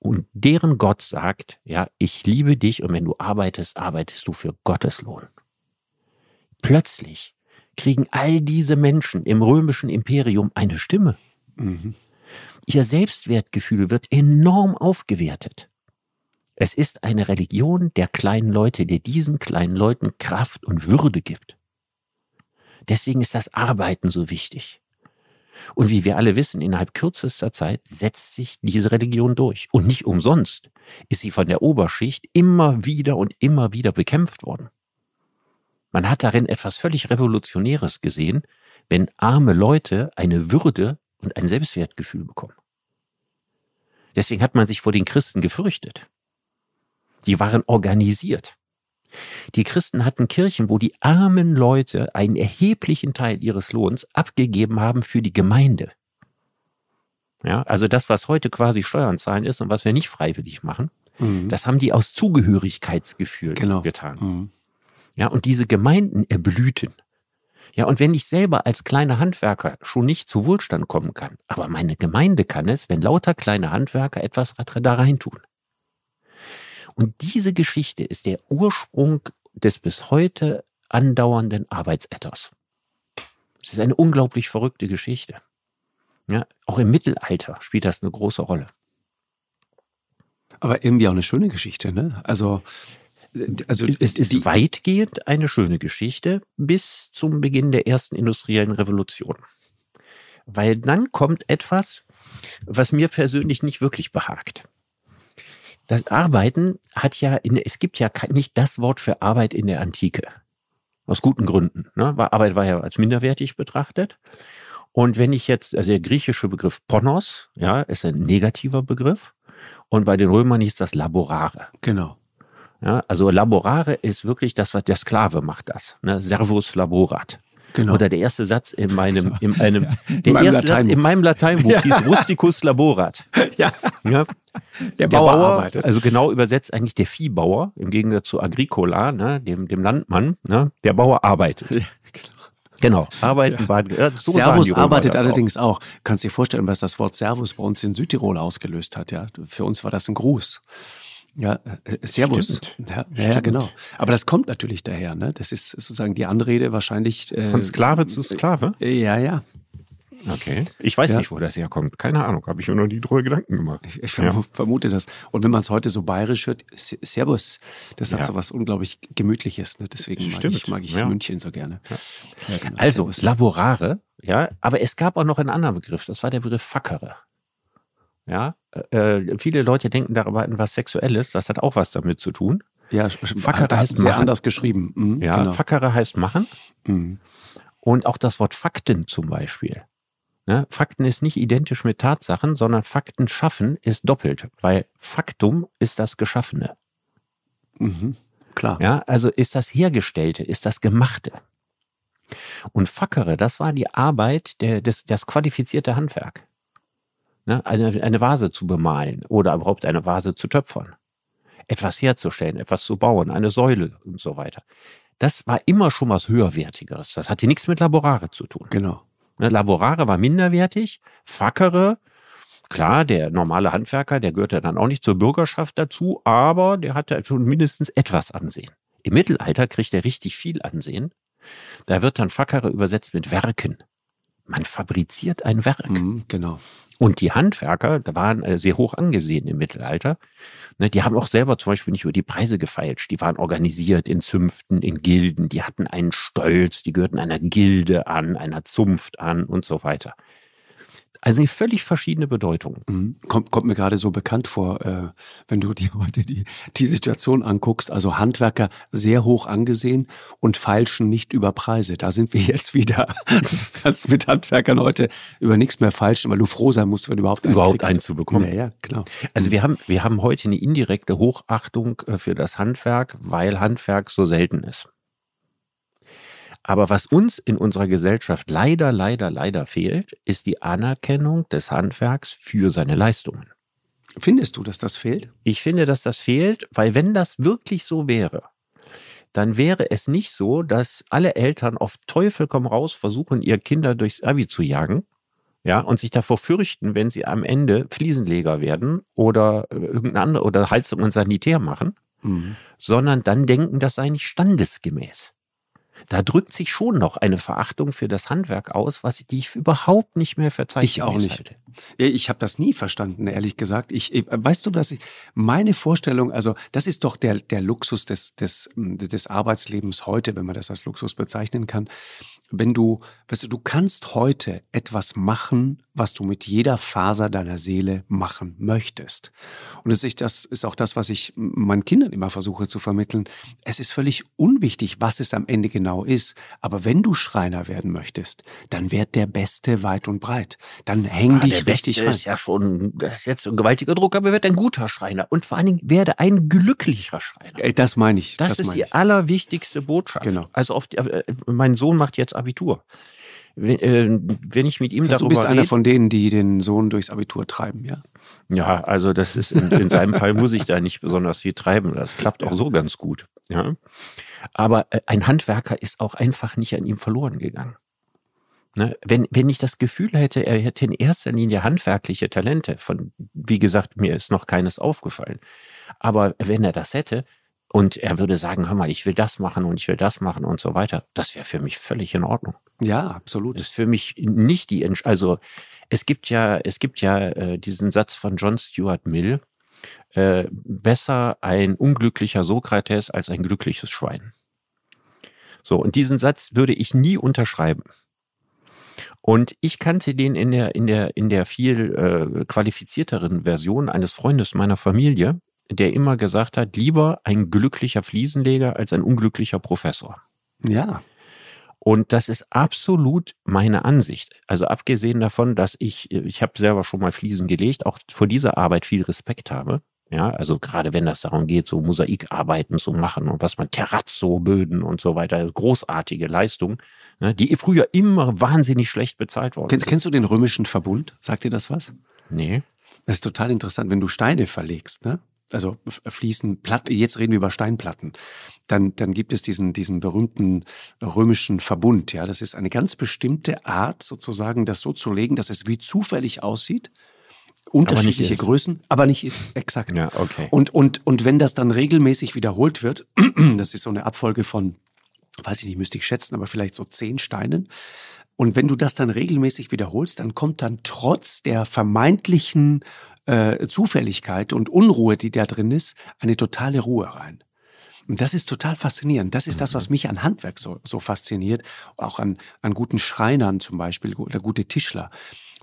und deren Gott sagt, ja, ich liebe dich und wenn du arbeitest, arbeitest du für Gottes Lohn. Plötzlich kriegen all diese Menschen im römischen Imperium eine Stimme. Mhm. Ihr Selbstwertgefühl wird enorm aufgewertet. Es ist eine Religion der kleinen Leute, der diesen kleinen Leuten Kraft und Würde gibt. Deswegen ist das Arbeiten so wichtig. Und wie wir alle wissen, innerhalb kürzester Zeit setzt sich diese Religion durch. Und nicht umsonst ist sie von der Oberschicht immer wieder und immer wieder bekämpft worden. Man hat darin etwas völlig Revolutionäres gesehen, wenn arme Leute eine Würde und ein Selbstwertgefühl bekommen. Deswegen hat man sich vor den Christen gefürchtet. Die waren organisiert. Die Christen hatten Kirchen, wo die armen Leute einen erheblichen Teil ihres Lohns abgegeben haben für die Gemeinde. Ja, also das, was heute quasi Steuern zahlen ist und was wir nicht freiwillig machen, mhm. das haben die aus Zugehörigkeitsgefühl genau. getan. Mhm. Ja, und diese Gemeinden erblühten. Ja, und wenn ich selber als kleiner Handwerker schon nicht zu Wohlstand kommen kann, aber meine Gemeinde kann es, wenn lauter kleine Handwerker etwas da reintun. Und diese Geschichte ist der Ursprung des bis heute andauernden Arbeitsethos. Es ist eine unglaublich verrückte Geschichte. Ja, auch im Mittelalter spielt das eine große Rolle. Aber irgendwie auch eine schöne Geschichte, ne? Also, also es ist die, weitgehend eine schöne Geschichte bis zum Beginn der ersten industriellen Revolution. Weil dann kommt etwas, was mir persönlich nicht wirklich behagt das Arbeiten hat ja, in, es gibt ja nicht das Wort für Arbeit in der Antike. Aus guten Gründen. Ne? Arbeit war ja als minderwertig betrachtet. Und wenn ich jetzt, also der griechische Begriff Ponos, ja, ist ein negativer Begriff. Und bei den Römern hieß das Laborare. Genau. Ja, also Laborare ist wirklich das, was der Sklave macht das. Ne? Servus laborat. Genau. Oder der erste Satz in meinem, *laughs* in einem, der erste Lateinbuch. Satz in meinem Lateinbuch ja. hieß Rusticus laborat. *laughs* Ja. ja. Der, der Bauer, Bauer, arbeitet. Also genau übersetzt eigentlich der Viehbauer, im Gegensatz zu Agricola, ne, dem, dem Landmann, ne, der Bauer arbeitet. Ja, genau. Genau, arbeiten, ja. baden. Ja, so Servus arbeitet allerdings auch. auch. Kannst dir vorstellen, was das Wort Servus bei uns in Südtirol ausgelöst hat. Ja, Für uns war das ein Gruß. Ja, äh, Servus. Ja, ja, genau. Aber das kommt natürlich daher. Ne? Das ist sozusagen die Anrede wahrscheinlich. Äh, Von Sklave zu Sklave? Ja, ja. Okay. Ich weiß ja. nicht, wo das herkommt. Keine Ahnung. Habe ich mir noch nie drüber Gedanken gemacht. Ich, ich ja. *laughs* vermute das. Und wenn man es heute so bayerisch hört, Servus, das hat ja. so was unglaublich Gemütliches. Ne? Deswegen mag ich, mag ich München so gerne. Genau. Also, Servus. Laborare, ja. Aber es gab auch noch einen anderen Begriff. Das war der Begriff Fackere. Ja. Äh, viele Leute denken darüber an was Sexuelles. Das hat auch was damit zu tun. Ja, Fackere heißt sehr machen. anders geschrieben. Mhm, ja, genau. Fackere heißt machen. Mhm. Und auch das Wort Fakten zum Beispiel. Ne? Fakten ist nicht identisch mit Tatsachen, sondern Fakten schaffen ist doppelt, weil Faktum ist das Geschaffene. Mhm, klar. Ja, also ist das Hergestellte, ist das Gemachte. Und Fackere, das war die Arbeit, der, das, das qualifizierte Handwerk. Ne? Eine, eine Vase zu bemalen oder überhaupt eine Vase zu töpfern. Etwas herzustellen, etwas zu bauen, eine Säule und so weiter. Das war immer schon was Höherwertigeres. Das hatte nichts mit Laborare zu tun. Genau. Ne, Laborare war minderwertig, Fackere, klar, der normale Handwerker, der gehörte dann auch nicht zur Bürgerschaft dazu, aber der hatte schon mindestens etwas Ansehen. Im Mittelalter kriegt er richtig viel Ansehen. Da wird dann Fackere übersetzt mit Werken. Man fabriziert ein Werk. Mhm, genau. Und die Handwerker, da waren äh, sehr hoch angesehen im Mittelalter. Ne, die haben auch selber zum Beispiel nicht über die Preise gefeilscht. Die waren organisiert in Zünften, in Gilden. Die hatten einen Stolz. Die gehörten einer Gilde an, einer Zunft an und so weiter. Also völlig verschiedene Bedeutungen. Mhm. Kommt, kommt mir gerade so bekannt vor, äh, wenn du dir *laughs* heute die, die Situation anguckst. Also Handwerker sehr hoch angesehen und feilschen nicht über Preise. Da sind wir *laughs* jetzt wieder. Du kannst mit Handwerkern heute über nichts mehr feilschen, weil du froh sein musst, wenn du überhaupt einen Überhaupt einen zu bekommen. Ja, ja, genau. Also wir haben, wir haben heute eine indirekte Hochachtung äh, für das Handwerk, weil Handwerk so selten ist. Aber was uns in unserer Gesellschaft leider, leider, leider fehlt, ist die Anerkennung des Handwerks für seine Leistungen. Findest du, dass das fehlt? Ich finde, dass das fehlt, weil wenn das wirklich so wäre, dann wäre es nicht so, dass alle Eltern auf Teufel komm raus versuchen, ihr Kinder durchs Abi zu jagen, ja, und sich davor fürchten, wenn sie am Ende Fliesenleger werden oder äh, irgendeine andere oder Heizung und Sanitär machen, mhm. sondern dann denken, das sei nicht standesgemäß da drückt sich schon noch eine Verachtung für das Handwerk aus, was die ich überhaupt nicht mehr verzeichne. Ich auch nicht. Halte. Ich habe das nie verstanden, ehrlich gesagt. Ich, ich weißt du, dass ich meine Vorstellung, also das ist doch der der Luxus des des des Arbeitslebens heute, wenn man das als Luxus bezeichnen kann. Wenn du, weißt du, du kannst heute etwas machen, was du mit jeder Faser deiner Seele machen möchtest. Und das ist, das ist auch das, was ich meinen Kindern immer versuche zu vermitteln. Es ist völlig unwichtig, was es am Ende genau ist. Aber wenn du Schreiner werden möchtest, dann werd der Beste weit und breit. Dann häng ah, dich richtig rein. ist ja schon, das ist jetzt ein gewaltiger Druck, aber werd ein guter Schreiner. Und vor allen Dingen werde ein glücklicher Schreiner. Das meine ich. Das, das ist die ich. allerwichtigste Botschaft. Genau. Also auf die, äh, mein Sohn macht jetzt Abitur wenn, äh, wenn ich mit ihm das darüber Du bist einer von denen, die den Sohn durchs Abitur treiben, ja? Ja, also das ist in, in seinem Fall muss ich da nicht besonders viel treiben. Das klappt auch so ganz gut. Ja. Aber äh, ein Handwerker ist auch einfach nicht an ihm verloren gegangen. Ne? Wenn, wenn ich das Gefühl hätte, er hätte in erster Linie handwerkliche Talente, von, wie gesagt, mir ist noch keines aufgefallen. Aber wenn er das hätte, und er würde sagen, hör mal, ich will das machen und ich will das machen und so weiter, das wäre für mich völlig in Ordnung. Ja, absolut. Das ist für mich nicht die, Entsch also es gibt ja, es gibt ja äh, diesen Satz von John Stuart Mill, äh, besser ein unglücklicher Sokrates als ein glückliches Schwein. So, und diesen Satz würde ich nie unterschreiben. Und ich kannte den in der, in der, in der viel äh, qualifizierteren Version eines Freundes meiner Familie, der immer gesagt hat, lieber ein glücklicher Fliesenleger als ein unglücklicher Professor. Ja. Und das ist absolut meine Ansicht. Also abgesehen davon, dass ich, ich habe selber schon mal Fliesen gelegt, auch vor dieser Arbeit viel Respekt habe. Ja, also gerade wenn das darum geht, so Mosaikarbeiten zu machen und was man Terrazzo-Böden und so weiter, großartige Leistung, ne, die früher immer wahnsinnig schlecht bezahlt worden Kennst, kennst du den römischen Verbund? Sagt dir das was? Nee. Das ist total interessant, wenn du Steine verlegst, ne? Also fließen Platten, jetzt reden wir über Steinplatten. Dann, dann gibt es diesen, diesen berühmten römischen Verbund, ja. Das ist eine ganz bestimmte Art, sozusagen, das so zu legen, dass es wie zufällig aussieht unterschiedliche aber Größen, aber nicht ist *laughs* exakt. Ja, okay. Und, und, und wenn das dann regelmäßig wiederholt wird, *clears throat* das ist so eine Abfolge von, weiß ich nicht, müsste ich schätzen, aber vielleicht so zehn Steinen. Und wenn du das dann regelmäßig wiederholst, dann kommt dann trotz der vermeintlichen äh, Zufälligkeit und Unruhe, die da drin ist, eine totale Ruhe rein. Und das ist total faszinierend. Das ist das, was mich an Handwerk so, so fasziniert, auch an, an guten Schreinern zum Beispiel oder gute Tischler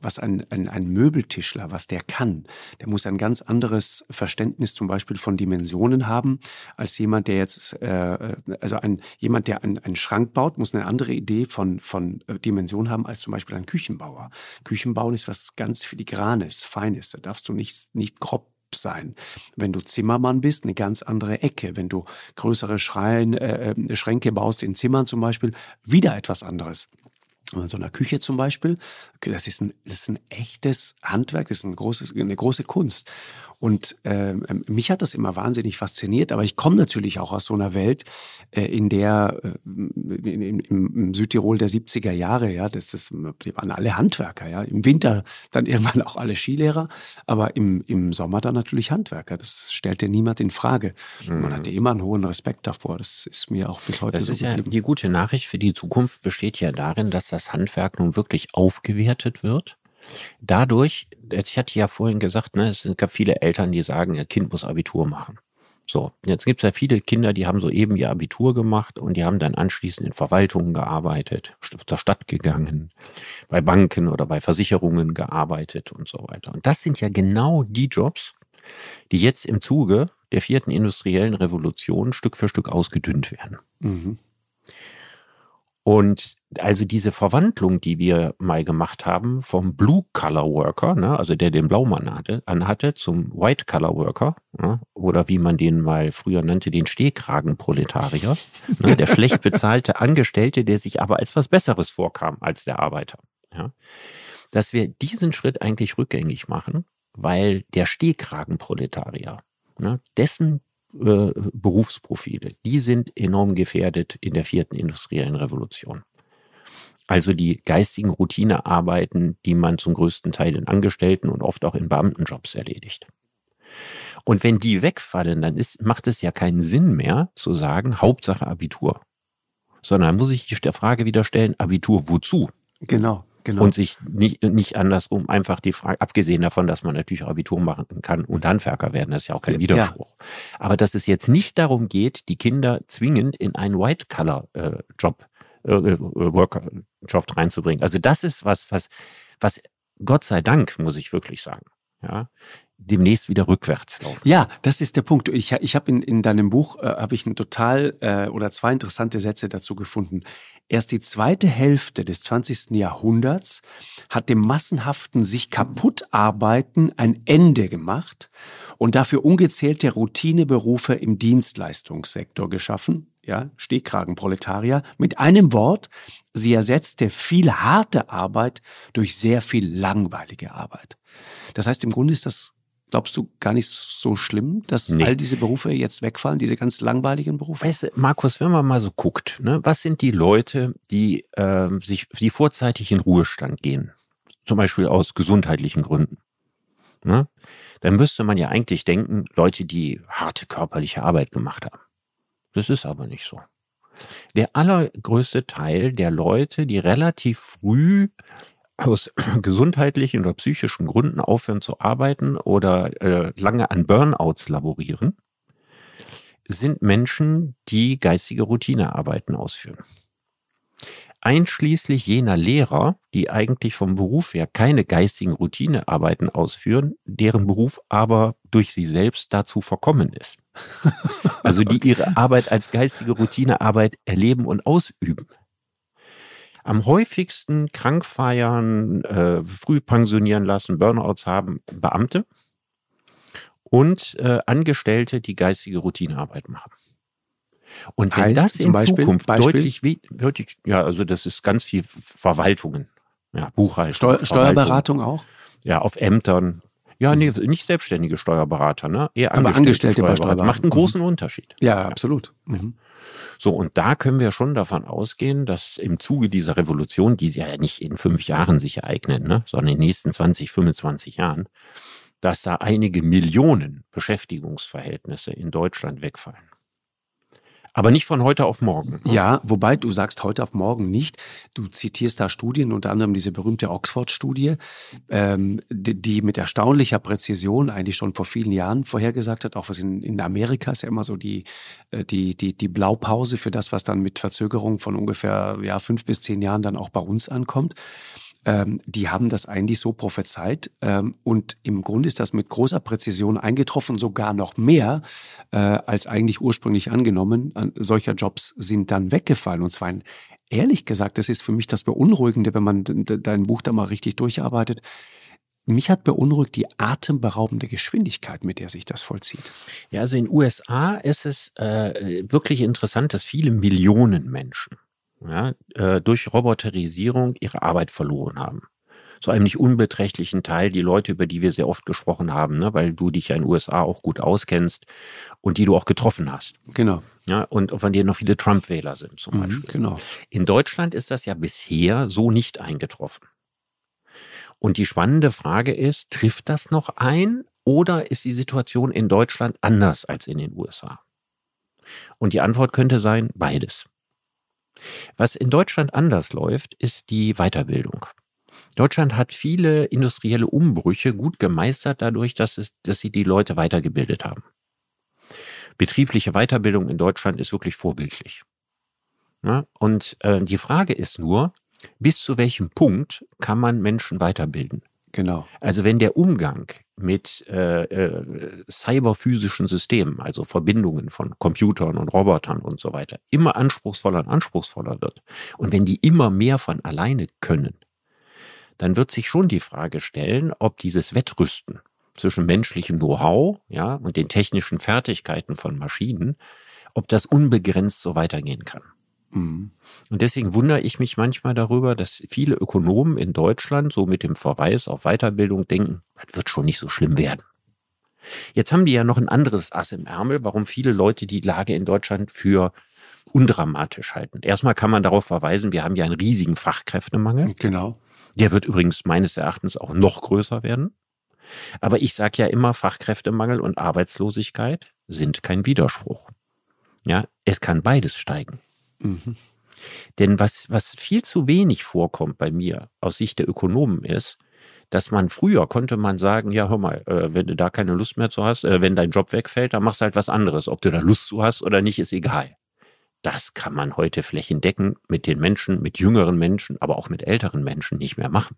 was ein, ein, ein Möbeltischler, was der kann. Der muss ein ganz anderes Verständnis zum Beispiel von Dimensionen haben, als jemand, der jetzt, äh, also ein, jemand, der einen, einen Schrank baut, muss eine andere Idee von, von äh, Dimension haben als zum Beispiel ein Küchenbauer. Küchenbauen ist was ganz filigranes, feines. Da darfst du nicht, nicht grob sein. Wenn du Zimmermann bist, eine ganz andere Ecke. Wenn du größere Schreien, äh, äh Schränke baust in Zimmern zum Beispiel, wieder etwas anderes in so einer Küche zum Beispiel, das ist ein, das ist ein echtes Handwerk, das ist ein großes, eine große Kunst. Und äh, mich hat das immer wahnsinnig fasziniert, aber ich komme natürlich auch aus so einer Welt, äh, in der äh, in, in, im Südtirol der 70er Jahre, ja, das, das die waren alle Handwerker, ja. Im Winter dann irgendwann auch alle Skilehrer, aber im, im Sommer dann natürlich Handwerker. Das stellte niemand in Frage. Mhm. Man hatte immer einen hohen Respekt davor. Das ist mir auch bis heute das so ist ja Die gute Nachricht für die Zukunft besteht ja darin, dass das Handwerk nun wirklich aufgewertet wird dadurch, ich hatte ja vorhin gesagt, ne, es gab viele Eltern, die sagen, ihr Kind muss Abitur machen. So, jetzt gibt es ja viele Kinder, die haben soeben ihr Abitur gemacht und die haben dann anschließend in Verwaltungen gearbeitet, zur Stadt gegangen, bei Banken oder bei Versicherungen gearbeitet und so weiter. Und das sind ja genau die Jobs, die jetzt im Zuge der vierten industriellen Revolution Stück für Stück ausgedünnt werden. Mhm. Und also diese Verwandlung, die wir mal gemacht haben vom Blue Color Worker, ne, also der den Blaumann hatte, anhatte, zum White Color Worker, ne, oder wie man den mal früher nannte, den Stehkragenproletarier, ne, der schlecht bezahlte Angestellte, der sich aber als was Besseres vorkam als der Arbeiter. Ja, dass wir diesen Schritt eigentlich rückgängig machen, weil der Stehkragenproletarier, ne, dessen äh, Berufsprofile, die sind enorm gefährdet in der vierten industriellen Revolution. Also die geistigen Routinearbeiten, die man zum größten Teil in Angestellten und oft auch in Beamtenjobs erledigt. Und wenn die wegfallen, dann ist, macht es ja keinen Sinn mehr zu sagen, Hauptsache Abitur. Sondern muss ich die Frage wieder stellen, Abitur wozu? Genau. Genau. Und sich nicht, nicht andersrum einfach die Frage, abgesehen davon, dass man natürlich Abitur machen kann und Handwerker werden, das ist ja auch kein Widerspruch. Ja. Aber dass es jetzt nicht darum geht, die Kinder zwingend in einen White-Color-Job, äh, äh, äh, Worker-Job reinzubringen. Also das ist was, was, was Gott sei Dank, muss ich wirklich sagen. Ja, demnächst wieder rückwärts laufen. Ja, das ist der Punkt. Ich, ich habe in, in deinem Buch äh, habe ich ein total äh, oder zwei interessante Sätze dazu gefunden. Erst die zweite Hälfte des 20. Jahrhunderts hat dem massenhaften sich kaputt arbeiten ein Ende gemacht und dafür ungezählte Routineberufe im Dienstleistungssektor geschaffen. Ja, Stehkragenproletarier. Mit einem Wort, sie ersetzte viel harte Arbeit durch sehr viel langweilige Arbeit. Das heißt, im Grunde ist das glaubst du, gar nicht so schlimm, dass nee. all diese Berufe jetzt wegfallen, diese ganz langweiligen Berufe? Weißt du, Markus, wenn man mal so guckt, ne, was sind die Leute, die äh, sich, die vorzeitig in Ruhestand gehen? Zum Beispiel aus gesundheitlichen Gründen. Ne? Dann müsste man ja eigentlich denken, Leute, die harte körperliche Arbeit gemacht haben. Das ist aber nicht so. Der allergrößte Teil der Leute, die relativ früh aus *clears throat* gesundheitlichen oder psychischen Gründen aufhören zu arbeiten oder äh, lange an Burnouts laborieren, sind Menschen, die geistige Routinearbeiten ausführen. Einschließlich jener Lehrer, die eigentlich vom Beruf her keine geistigen Routinearbeiten ausführen, deren Beruf aber durch sie selbst dazu verkommen ist. *laughs* Also die ihre Arbeit als geistige Routinearbeit erleben und ausüben am häufigsten krank feiern, äh, früh pensionieren lassen, Burnouts haben Beamte. und äh, Angestellte, die geistige Routinearbeit machen. Und wenn Heißt das zum in Beispiel- Zukunft Beispiel? deutlich, deutlich, ja, also das ist ganz viel Verwaltungen, ja, Buchhaltung, Steu. Steuerberatung auch? Ja, auf Ämtern. Ja, nee, nicht selbstständige Steuerberater, ne? Eher Aber Angestellte bei Steuerberater. Macht einen Steuerberatern. großen Unterschied. Ja, absolut. Mhm. So, und da können wir schon davon ausgehen, dass im Zuge dieser Revolution, die sie ja nicht in fünf Jahren sich ereignet, ne, sondern in den nächsten 20, 25 Jahren, dass da einige Millionen Beschäftigungsverhältnisse in Deutschland wegfallen. Aber nicht von heute auf morgen. ne? Ja, wobei du sagst heute auf morgen nicht. Du zitierst da Studien, unter anderem diese berühmte Oxford-Studie, ähm, die, die mit erstaunlicher Präzision eigentlich schon vor vielen Jahren vorhergesagt hat, auch was in, in Amerika ist ja immer so die, äh, die, die, die Blaupause für das, was dann mit Verzögerung von ungefähr ja, fünf bis zehn Jahren dann auch bei uns ankommt. Ähm, die haben das eigentlich so prophezeit ähm, und im Grunde ist das mit großer Präzision eingetroffen, sogar noch mehr äh, als eigentlich ursprünglich angenommen. An, solcher Jobs sind dann weggefallen und zwar in, ehrlich gesagt, das ist für mich das Beunruhigende, wenn man de- de- dein Buch da mal richtig durcharbeitet. Mich hat beunruhigt die atemberaubende Geschwindigkeit, mit der sich das vollzieht. Ja, also in den USA ist es äh, wirklich interessant, dass viele Millionen Menschen ja, äh, durch Roboterisierung ihre Arbeit verloren haben. Zu einem nicht unbeträchtlichen Teil die Leute, über die wir sehr oft gesprochen haben, ne, weil du dich ja in den USA auch gut auskennst und die du auch getroffen hast. Genau. Ja, und von denen noch viele Trump-Wähler sind zum Mhm, Beispiel. genau. In Deutschland ist das ja bisher so nicht eingetroffen. Und die spannende Frage ist, trifft das noch ein oder ist die Situation in Deutschland anders als in den USA? Und die Antwort könnte sein, beides. Was in Deutschland anders läuft, ist die Weiterbildung. Deutschland hat viele industrielle Umbrüche gut gemeistert dadurch, dass, es, dass sie die Leute weitergebildet haben. Betriebliche Weiterbildung in Deutschland ist wirklich vorbildlich. Ja, und äh, die Frage ist nur, bis zu welchem Punkt kann man Menschen weiterbilden? Genau. Also wenn der Umgang mit äh, äh, cyberphysischen Systemen, also Verbindungen von Computern und Robotern und so weiter, immer anspruchsvoller und anspruchsvoller wird und wenn die immer mehr von alleine können, dann wird sich schon die Frage stellen, ob dieses Wettrüsten zwischen menschlichem Know-how ja, und den technischen Fertigkeiten von Maschinen, ob das unbegrenzt so weitergehen kann. Mhm. Und deswegen wundere ich mich manchmal darüber, dass viele Ökonomen in Deutschland so mit dem Verweis auf Weiterbildung denken, das wird schon nicht so schlimm werden. Jetzt haben die ja noch ein anderes Ass im Ärmel, warum viele Leute die Lage in Deutschland für undramatisch halten. Erstmal kann man darauf verweisen, wir haben ja einen riesigen Fachkräftemangel. Genau. Der wird übrigens meines Erachtens auch noch größer werden. Aber ich sage ja immer, Fachkräftemangel und Arbeitslosigkeit sind kein Widerspruch. Ja, es kann beides steigen. Mhm. Denn was, was viel zu wenig vorkommt bei mir aus Sicht der Ökonomen ist, dass man früher konnte man sagen, ja, hör mal, äh, wenn du da keine Lust mehr zu hast, äh, wenn dein Job wegfällt, dann machst du halt was anderes. Ob du da Lust zu hast oder nicht, ist egal. Das kann man heute flächendeckend mit den Menschen, mit jüngeren Menschen, aber auch mit älteren Menschen nicht mehr machen.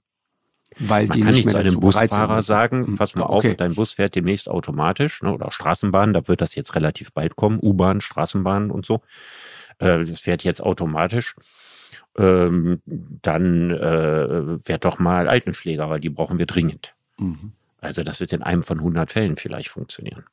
Weil Man die kann nicht zu einem. Busfahrer sagen, Mhm. pass mal Okay. auf, dein Bus fährt demnächst automatisch, ne, oder Straßenbahn, da wird das jetzt relativ bald kommen, U-Bahn, Straßenbahn und so. Äh, das fährt jetzt automatisch. Ähm, dann äh, werd doch mal Altenpfleger, weil die brauchen wir dringend. Mhm. Also das wird in einem von 100 Fällen vielleicht funktionieren.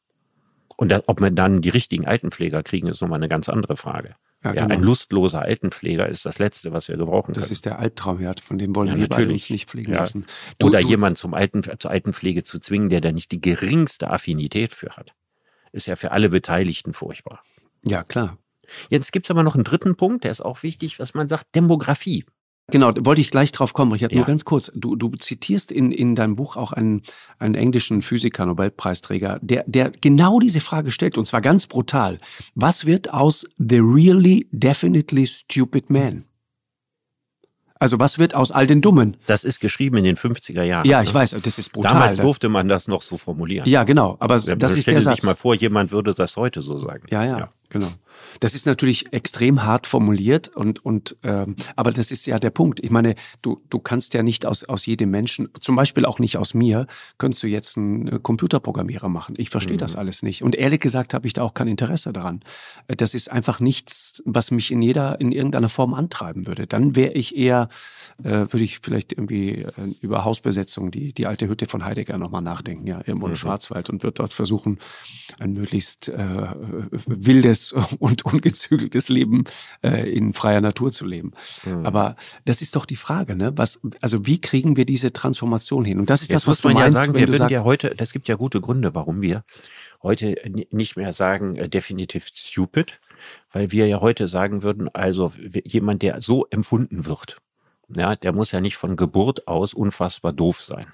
Und da, ob wir dann die richtigen Altenpfleger kriegen, ist nochmal eine ganz andere Frage. Ja, Ja, genau. ein lustloser Altenpfleger ist das Letzte, was wir gebrauchen Das können. ist der Albtraumherd, von dem wollen Ja, wir natürlich. uns nicht pflegen lassen. Oder jemand zum Alten, zur Altenpflege zu zwingen, der da nicht die geringste Affinität für hat. Ist ja für alle Beteiligten furchtbar. Ja, klar. Jetzt gibt's aber noch einen dritten Punkt, der ist auch wichtig, was man sagt, Demografie. Genau, da wollte ich gleich drauf kommen. Richard, Ja. nur ganz kurz. Du, du zitierst in, in deinem Buch auch einen, einen englischen Physiker, Nobelpreisträger, der, der genau diese Frage stellt, und zwar ganz brutal. Was wird aus The Really Definitely Stupid Man? Also was wird aus all den Dummen? Das ist geschrieben in den 50er Jahren. Ja, ich ne? weiß, das ist brutal. Damals durfte man das noch so formulieren. ja, genau, aber Ja, das ist der Satz. sich mal vor, jemand würde das heute so sagen. Ja, ja, genau. Das ist natürlich extrem hart formuliert und und ähm, aber das ist ja der Punkt. Ich meine, du du kannst ja nicht aus aus jedem Menschen, zum Beispiel auch nicht aus mir, könntest du jetzt einen äh, Computerprogrammierer machen. Ich verstehe mhm. das alles nicht und ehrlich gesagt habe ich da auch kein Interesse daran. Äh, das ist einfach nichts, was mich in jeder in irgendeiner Form antreiben würde. Dann wäre ich eher äh, würde ich vielleicht irgendwie äh, über Hausbesetzung die die alte Hütte von Heidegger nochmal nachdenken, ja irgendwo im mhm. Schwarzwald und wird dort versuchen ein möglichst äh, wildes und ungezügeltes Leben äh, in freier Natur zu leben. Mhm. Aber das ist doch die Frage, ne? Was, also wie kriegen wir diese Transformation hin? Und das ist Jetzt das, was man du meinst, ja sagen, wir würden ja heute, das gibt ja gute Gründe, warum wir heute nicht mehr sagen äh, definitiv stupid, weil wir ja heute sagen würden, also jemand, der so empfunden wird, ja, der muss ja nicht von Geburt aus unfassbar doof sein.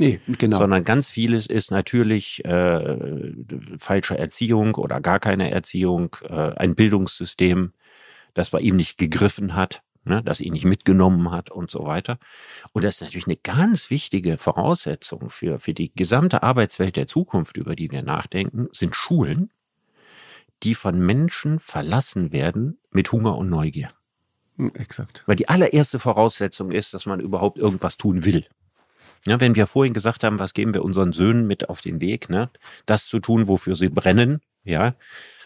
Nee, genau. Sondern ganz vieles ist natürlich äh, falsche Erziehung oder gar keine Erziehung, äh, ein Bildungssystem, das bei ihm nicht gegriffen hat, ne, das ihn nicht mitgenommen hat und so weiter. Und das ist natürlich eine ganz wichtige Voraussetzung für, für die gesamte Arbeitswelt der Zukunft, über die wir nachdenken, sind Schulen, die von Menschen verlassen werden mit Hunger und Neugier. Exakt. Weil die allererste Voraussetzung ist, dass man überhaupt irgendwas tun will. Ja, wenn wir vorhin gesagt haben, was geben wir unseren Söhnen mit auf den Weg, ne? das zu tun, wofür sie brennen, ja,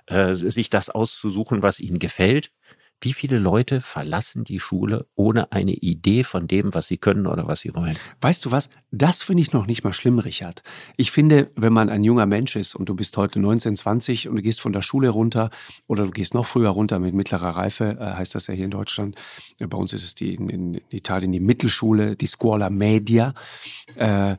äh, sich das auszusuchen, was ihnen gefällt, wie viele Leute verlassen die Schule ohne eine Idee von dem, was sie können oder was sie wollen? Weißt du was? Das finde ich noch nicht mal schlimm, Richard. Ich finde, wenn man ein junger Mensch ist und du bist heute 19, 20 und du gehst von der Schule runter oder du gehst noch früher runter mit mittlerer Reife, äh, heißt das ja hier in Deutschland. Bei uns ist es die in, in Italien die Mittelschule, die Scuola Media. Äh,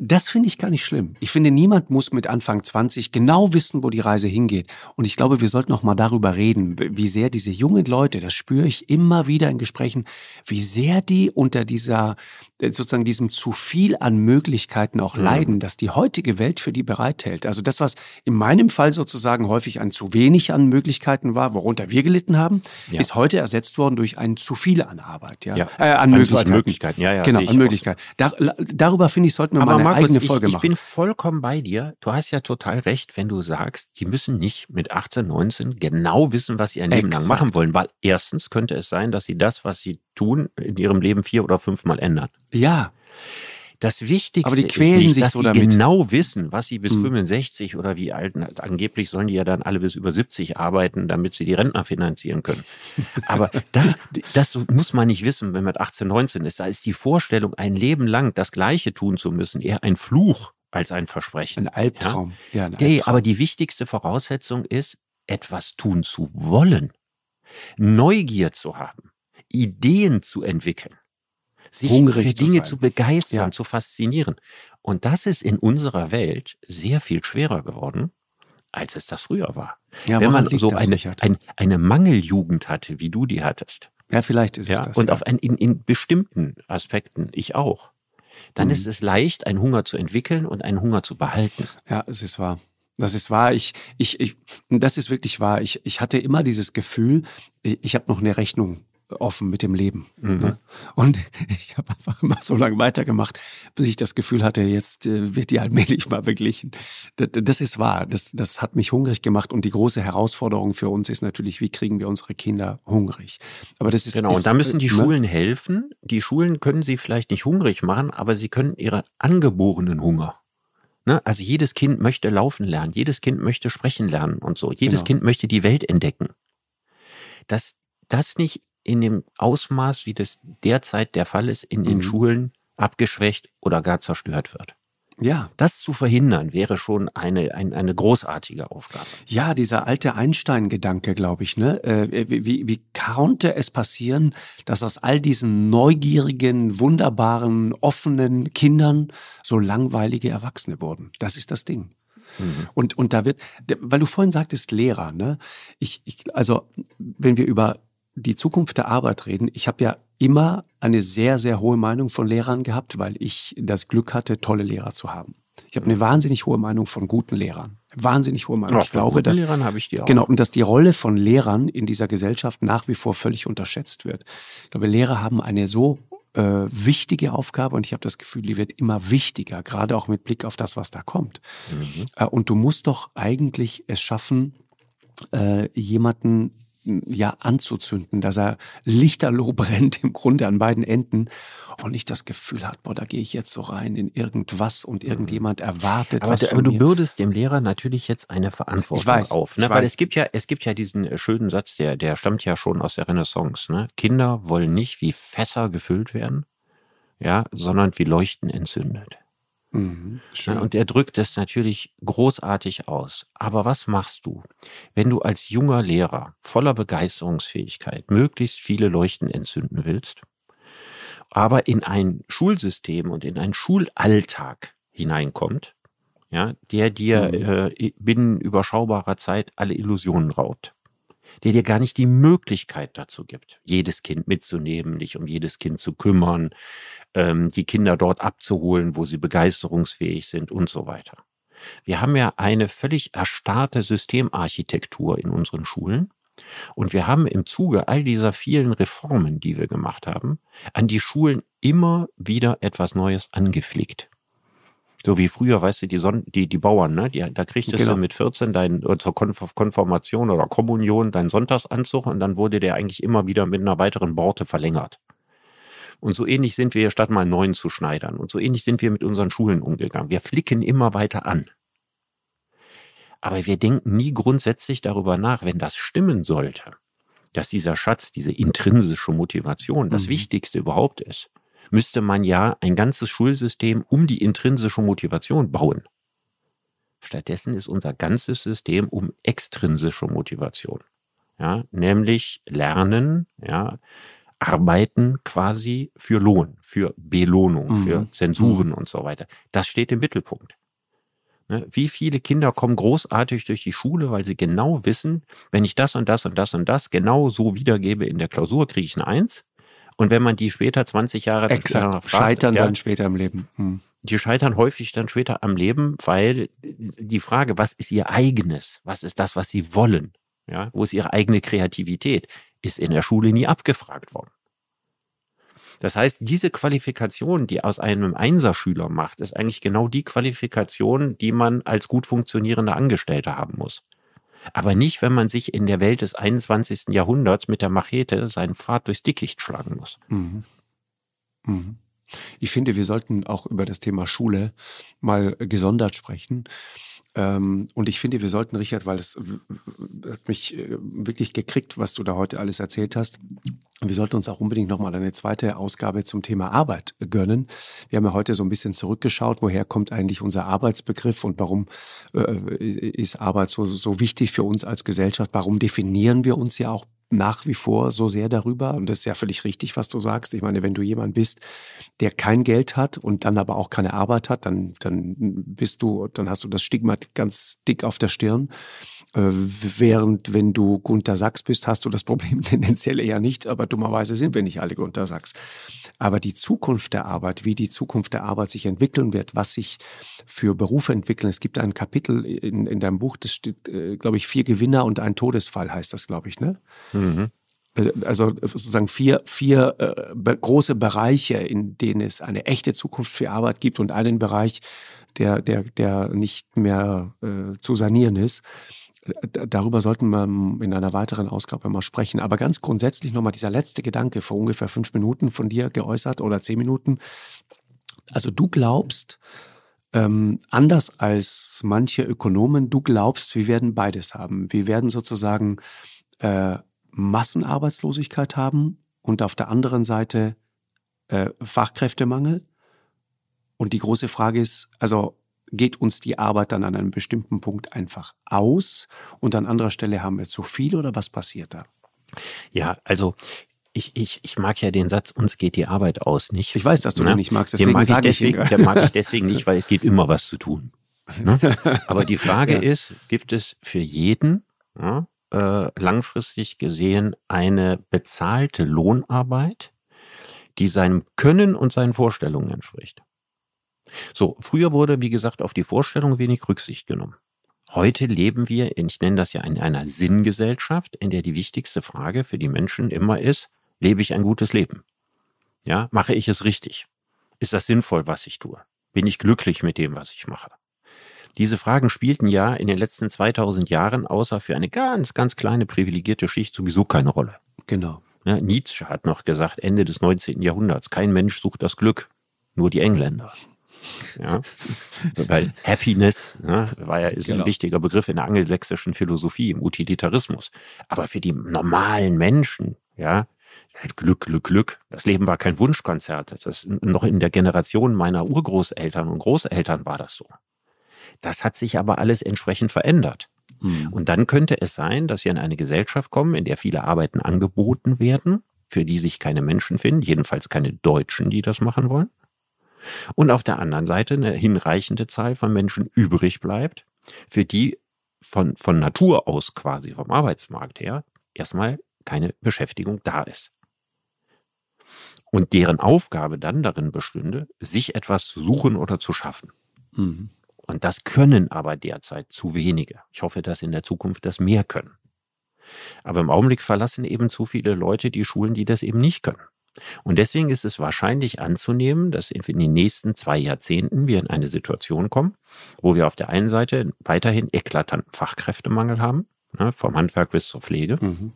das finde ich gar nicht schlimm. Ich finde, niemand muss mit Anfang 20 genau wissen, wo die Reise hingeht. Und ich glaube, wir sollten auch mal darüber reden, wie sehr diese jungen Leute, das spüre ich immer wieder in Gesprächen, wie sehr die unter dieser, äh, sozusagen diesem zu viel an Möglichkeiten auch leiden, dass die heutige Welt für die bereithält. Also das, was in meinem Fall sozusagen häufig ein zu wenig an Möglichkeiten war, worunter wir gelitten haben, ja. ist heute ersetzt worden durch ein zu viel an Arbeit, ja, ja. Äh, an, Möglichkeiten. Möglichkeiten. Ja, ja, genau, an Möglichkeiten. Dar darüber finde ich, sollten wir mal eine Markus, eigene Folge ich, machen. Ich bin vollkommen bei dir. Du hast ja total recht, wenn du sagst, die müssen nicht mit 18, 19 genau wissen, was sie ein Leben lang machen wollen. Weil erstens könnte es sein, dass sie das, was sie tun, in ihrem Leben vier oder fünfmal ändern. Ja. Das Wichtigste Aber die quälen ist nicht, sich dass so sie damit. genau wissen, was sie bis Hm. 65 oder wie alt, angeblich sollen die ja dann alle bis über 70 arbeiten, damit sie die Rentner finanzieren können. *laughs* Aber das, das muss man nicht wissen, wenn man mit 18, 19 ist. Da ist die Vorstellung, ein Leben lang das Gleiche tun zu müssen, eher ein Fluch als ein Versprechen. Ein Albtraum. Ja, ein Nee, Albtraum. aber die wichtigste Voraussetzung ist, etwas tun zu wollen, Neugier zu haben, Ideen zu entwickeln, sich Hungrig für zu Dinge sein. zu begeistern, Ja. zu faszinieren. Und das ist in unserer Welt sehr viel schwerer geworden, als es das früher war. Ja, Wenn man so eine, ein, eine Mangeljugend hatte, wie du die hattest, ja, vielleicht ist es ja, das. und ja. auf ein, in, in bestimmten Aspekten, ich auch, dann Mhm. ist es leicht, einen Hunger zu entwickeln und einen Hunger zu behalten. Ja, es ist wahr. Das ist wahr. Ich, ich, ich, das ist wirklich wahr. Ich, ich hatte immer dieses Gefühl, ich, ich habe noch eine Rechnung offen mit dem Leben. Mhm. Ne? Und *laughs* ich habe einfach immer so lange weitergemacht, bis ich das Gefühl hatte, jetzt äh, wird die allmählich mal beglichen. Das, das ist wahr. Das, das hat mich hungrig gemacht. Und die große Herausforderung für uns ist natürlich, wie kriegen wir unsere Kinder hungrig? Aber das ist Genau, ist, und da müssen die ne? Schulen helfen. Die Schulen können sie vielleicht nicht hungrig machen, aber sie können ihre angeborenen Hunger. Ne? Also jedes Kind möchte laufen lernen, jedes Kind möchte sprechen lernen und so. Jedes Genau. Kind möchte die Welt entdecken. Dass das nicht in dem Ausmaß, wie das derzeit der Fall ist, in den Mhm. Schulen abgeschwächt oder gar zerstört wird. Ja, Das zu verhindern, wäre schon eine, ein, eine großartige Aufgabe. Ja, dieser alte Einstein-Gedanke, glaube ich, ne? Äh, Wie, wie, wie konnte es passieren, dass aus all diesen neugierigen, wunderbaren, offenen Kindern so langweilige Erwachsene wurden? Das ist das Ding. Mhm. Und, und da wird, weil du vorhin sagtest, Lehrer, ne? Ich, ich, also, wenn wir über die Zukunft der Arbeit reden, ich habe ja immer eine sehr, sehr hohe Meinung von Lehrern gehabt, weil ich das Glück hatte, tolle Lehrer zu haben. Ich habe eine wahnsinnig hohe Meinung von guten Lehrern. Wahnsinnig hohe Meinung. Ja, ich glaube, dass, Lehrern habe ich die auch. Genau, und dass die Rolle von Lehrern in dieser Gesellschaft nach wie vor völlig unterschätzt wird. Ich glaube, Lehrer haben eine so äh, wichtige Aufgabe und ich habe das Gefühl, die wird immer wichtiger, gerade auch mit Blick auf das, was da kommt. Mhm. Äh, und du musst doch eigentlich es schaffen, äh, jemanden ja anzuzünden, dass er lichterloh *laughs* brennt im Grunde an beiden Enden und nicht das Gefühl hat, boah, da gehe ich jetzt so rein in irgendwas und mhm. irgendjemand erwartet aber, was aber du bürdest dem Lehrer natürlich jetzt eine Verantwortung weiß, auf, ne? weil es gibt ja es gibt ja diesen äh, schönen Satz, der der stammt ja schon aus der Renaissance, ne? Kinder wollen nicht wie Fässer gefüllt werden, ja, sondern wie Leuchten entzündet. Mhm, ja, und er drückt es natürlich großartig aus. Aber was machst du, wenn du als junger Lehrer voller Begeisterungsfähigkeit möglichst viele Leuchten entzünden willst, aber in ein Schulsystem und in einen Schulalltag hineinkommt, ja, der dir mhm. äh, binnen überschaubarer Zeit alle Illusionen raubt? Der dir gar nicht die Möglichkeit dazu gibt, jedes Kind mitzunehmen, dich um jedes Kind zu kümmern, ähm, die Kinder dort abzuholen, wo sie begeisterungsfähig sind und so weiter. Wir haben ja eine völlig erstarrte Systemarchitektur in unseren Schulen. Und wir haben im Zuge all dieser vielen Reformen, die wir gemacht haben, an die Schulen immer wieder etwas Neues angepflegt. So wie früher, weißt du, die, Son die, die Bauern, ne? Die, da kriegtest genau. du mit 14 dein, zur Konfirmation oder Kommunion deinen Sonntagsanzug und dann wurde der eigentlich immer wieder mit einer weiteren Borte verlängert. Und so ähnlich sind wir, statt mal neun zu schneidern. Und so ähnlich sind wir mit unseren Schulen umgegangen. Wir flicken immer weiter an. Aber wir denken nie grundsätzlich darüber nach, wenn das stimmen sollte, dass dieser Schatz, diese intrinsische Motivation das mhm. Wichtigste überhaupt ist, müsste man ja ein ganzes Schulsystem um die intrinsische Motivation bauen. Stattdessen ist unser ganzes System um extrinsische Motivation. Ja, nämlich Lernen, ja, Arbeiten quasi für Lohn, für Belohnung, mhm. für Zensuren mhm. und so weiter. Das steht im Mittelpunkt. Ne, wie viele Kinder kommen großartig durch die Schule, weil sie genau wissen, wenn ich das und das und das und das genau so wiedergebe in der Klausur, kriege ich eine Eins. Und wenn man die später 20 Jahre Exakt. Fragt, scheitern ja, dann später im Leben. Hm. Die scheitern häufig dann später am Leben, weil die Frage, was ist ihr eigenes? Was ist das, was sie wollen? Ja, wo ist ihre eigene Kreativität? Ist in der Schule nie abgefragt worden. Das heißt, diese Qualifikation, die aus einem Einserschüler macht, ist eigentlich genau die Qualifikation, die man als gut funktionierender Angestellter haben muss aber nicht, wenn man sich in der Welt des 21. Jahrhunderts mit der Machete seinen Pfad durchs Dickicht schlagen muss. Mhm. Mhm. Ich finde, wir sollten auch über das Thema Schule mal gesondert sprechen. Ähm, und ich finde, wir sollten, Richard, weil es hat mich äh, wirklich gekriegt, was du da heute alles erzählt hast. Wir sollten uns auch unbedingt nochmal eine zweite Ausgabe zum Thema Arbeit gönnen. Wir haben ja heute so ein bisschen zurückgeschaut, woher kommt eigentlich unser Arbeitsbegriff und warum äh, ist Arbeit so, so wichtig für uns als Gesellschaft? Warum definieren wir uns ja auch nach wie vor so sehr darüber. Und das ist ja völlig richtig, was du sagst. Ich meine, wenn du jemand bist, der kein Geld hat und dann aber auch keine Arbeit hat, dann, dann bist du, dann hast du das Stigma ganz dick auf der Stirn. Äh, während wenn du Gunter Sachs bist, hast du das Problem *laughs* tendenziell eher nicht, aber dummerweise sind wir nicht alle Gunter Sachs. Aber die Zukunft der Arbeit, wie die Zukunft der Arbeit sich entwickeln wird, was sich für Berufe entwickeln. Es gibt ein Kapitel in, in deinem Buch, das steht, äh, glaube ich, vier Gewinner und ein Todesfall heißt das, glaube ich, ne? Mhm. Äh, also sozusagen vier, vier äh, große Bereiche, in denen es eine echte Zukunft für Arbeit gibt und einen Bereich, der, der, der nicht mehr äh, zu sanieren ist darüber sollten wir in einer weiteren Ausgabe mal sprechen. Aber ganz grundsätzlich nochmal dieser letzte Gedanke vor ungefähr fünf Minuten von dir geäußert oder zehn Minuten. Also du glaubst, ähm, anders als manche Ökonomen, du glaubst, wir werden beides haben. Wir werden sozusagen äh, Massenarbeitslosigkeit haben und auf der anderen Seite äh, Fachkräftemangel. Und die große Frage ist, also geht uns die Arbeit dann an einem bestimmten Punkt einfach aus und an anderer Stelle haben wir zu viel oder was passiert da? Ja, also ich, ich, ich mag ja den Satz, uns geht die Arbeit aus nicht. Ich weiß, dass du ne? den nicht magst, deswegen den mag ich deswegen, ich den mag ich deswegen nicht, weil es geht immer was zu tun. Ne? *laughs* Aber die Frage ja. ist, gibt es für jeden ja, äh, langfristig gesehen eine bezahlte Lohnarbeit, die seinem Können und seinen Vorstellungen entspricht? So, früher wurde, wie gesagt, auf die Vorstellung wenig Rücksicht genommen. Heute leben wir, ich nenne das ja in einer Sinngesellschaft, in der die wichtigste Frage für die Menschen immer ist, lebe ich ein gutes Leben? Ja, mache ich es richtig? Ist das sinnvoll, was ich tue? Bin ich glücklich mit dem, was ich mache? Diese Fragen spielten ja in den letzten 2000 Jahren außer für eine ganz, ganz kleine privilegierte Schicht sowieso keine Rolle. Genau. Ja, Nietzsche hat noch gesagt, Ende des 19. Jahrhunderts, kein Mensch sucht das Glück, nur die Engländer. Ja, *laughs* weil Happiness ne, war ja ist genau. ein wichtiger Begriff in der angelsächsischen Philosophie, im Utilitarismus. Aber für die normalen Menschen, ja, Glück, Glück, Glück. Das Leben war kein Wunschkonzert. Das noch in der Generation meiner Urgroßeltern und Großeltern war das so. Das hat sich aber alles entsprechend verändert. Mhm. Und dann könnte es sein, dass wir in eine Gesellschaft kommen, in der viele Arbeiten angeboten werden, für die sich keine Menschen finden, jedenfalls keine Deutschen, die das machen wollen. Und auf der anderen Seite eine hinreichende Zahl von Menschen übrig bleibt, für die von, von Natur aus quasi vom Arbeitsmarkt her erstmal keine Beschäftigung da ist. Und deren Aufgabe dann darin bestünde, sich etwas zu suchen oder zu schaffen. Mhm. Und das können aber derzeit zu wenige. Ich hoffe, dass in der Zukunft das mehr können. Aber im Augenblick verlassen eben zu viele Leute die Schulen, die das eben nicht können. Und deswegen ist es wahrscheinlich anzunehmen, dass in den nächsten zwei Jahrzehnten wir in eine Situation kommen, wo wir auf der einen Seite weiterhin eklatanten Fachkräftemangel haben, ne, vom Handwerk bis zur Pflege. Mhm.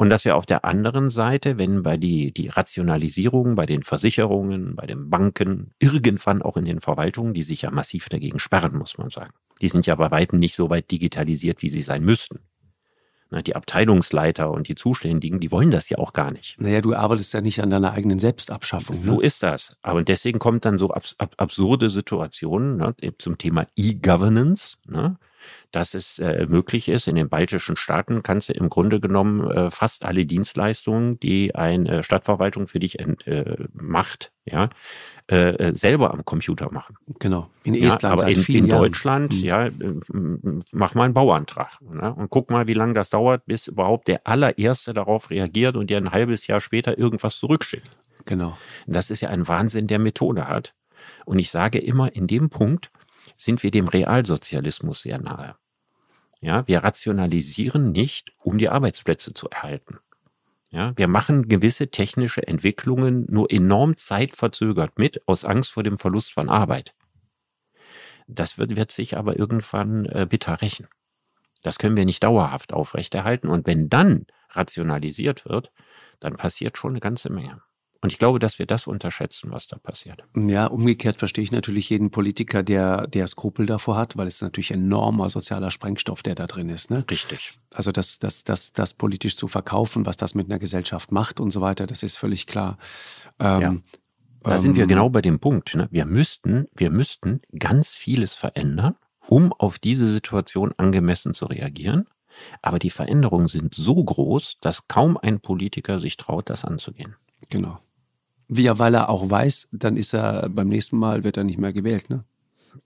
Und dass wir auf der anderen Seite, wenn bei die, die Rationalisierung bei den Versicherungen, bei den Banken, irgendwann auch in den Verwaltungen, die sich ja massiv dagegen sperren, muss man sagen. Die sind ja bei weitem nicht so weit digitalisiert, wie sie sein müssten. Die Abteilungsleiter und die Zuständigen, die wollen das ja auch gar nicht. Naja, du arbeitest ja nicht an deiner eigenen Selbstabschaffung. Ne? So ist das. Aber deswegen kommt dann so abs absurde Situationen ne, zum Thema E-Governance. Ne? Dass es äh, möglich ist. In den baltischen Staaten kannst du im Grunde genommen äh, fast alle Dienstleistungen, die eine Stadtverwaltung für dich äh, macht, ja, äh, äh, selber am Computer machen. Genau. In Estland ja, aber in, in Deutschland, mhm. ja, mach mal einen Bauantrag ne? und guck mal, wie lange das dauert, bis überhaupt der allererste darauf reagiert und dir ein halbes Jahr später irgendwas zurückschickt. Genau. Das ist ja ein Wahnsinn, der Methode hat. Und ich sage immer, in dem Punkt sind wir dem Realsozialismus sehr nahe. Ja, wir rationalisieren nicht, um die Arbeitsplätze zu erhalten. Ja, wir machen gewisse technische Entwicklungen nur enorm zeitverzögert mit, aus Angst vor dem Verlust von Arbeit. Das wird, wird sich aber irgendwann äh, bitter rächen. Das können wir nicht dauerhaft aufrechterhalten. Und wenn dann rationalisiert wird, dann passiert schon eine ganze Menge. Und ich glaube, dass wir das unterschätzen, was da passiert. Ja, umgekehrt verstehe ich natürlich jeden Politiker, der, der Skrupel davor hat, weil es natürlich enormer sozialer Sprengstoff, der da drin ist. Ne? Richtig. Also das, das, das, das politisch zu verkaufen, was das mit einer Gesellschaft macht und so weiter, das ist völlig klar. Ähm, ja. Da ähm, sind wir ähm, genau bei dem Punkt. Ne? Wir müssten, wir müssten ganz vieles verändern, um auf diese Situation angemessen zu reagieren. Aber die Veränderungen sind so groß, dass kaum ein Politiker sich traut, das anzugehen. Genau. Wie er, weil er auch weiß, dann ist er beim nächsten Mal wird er nicht mehr gewählt, ne?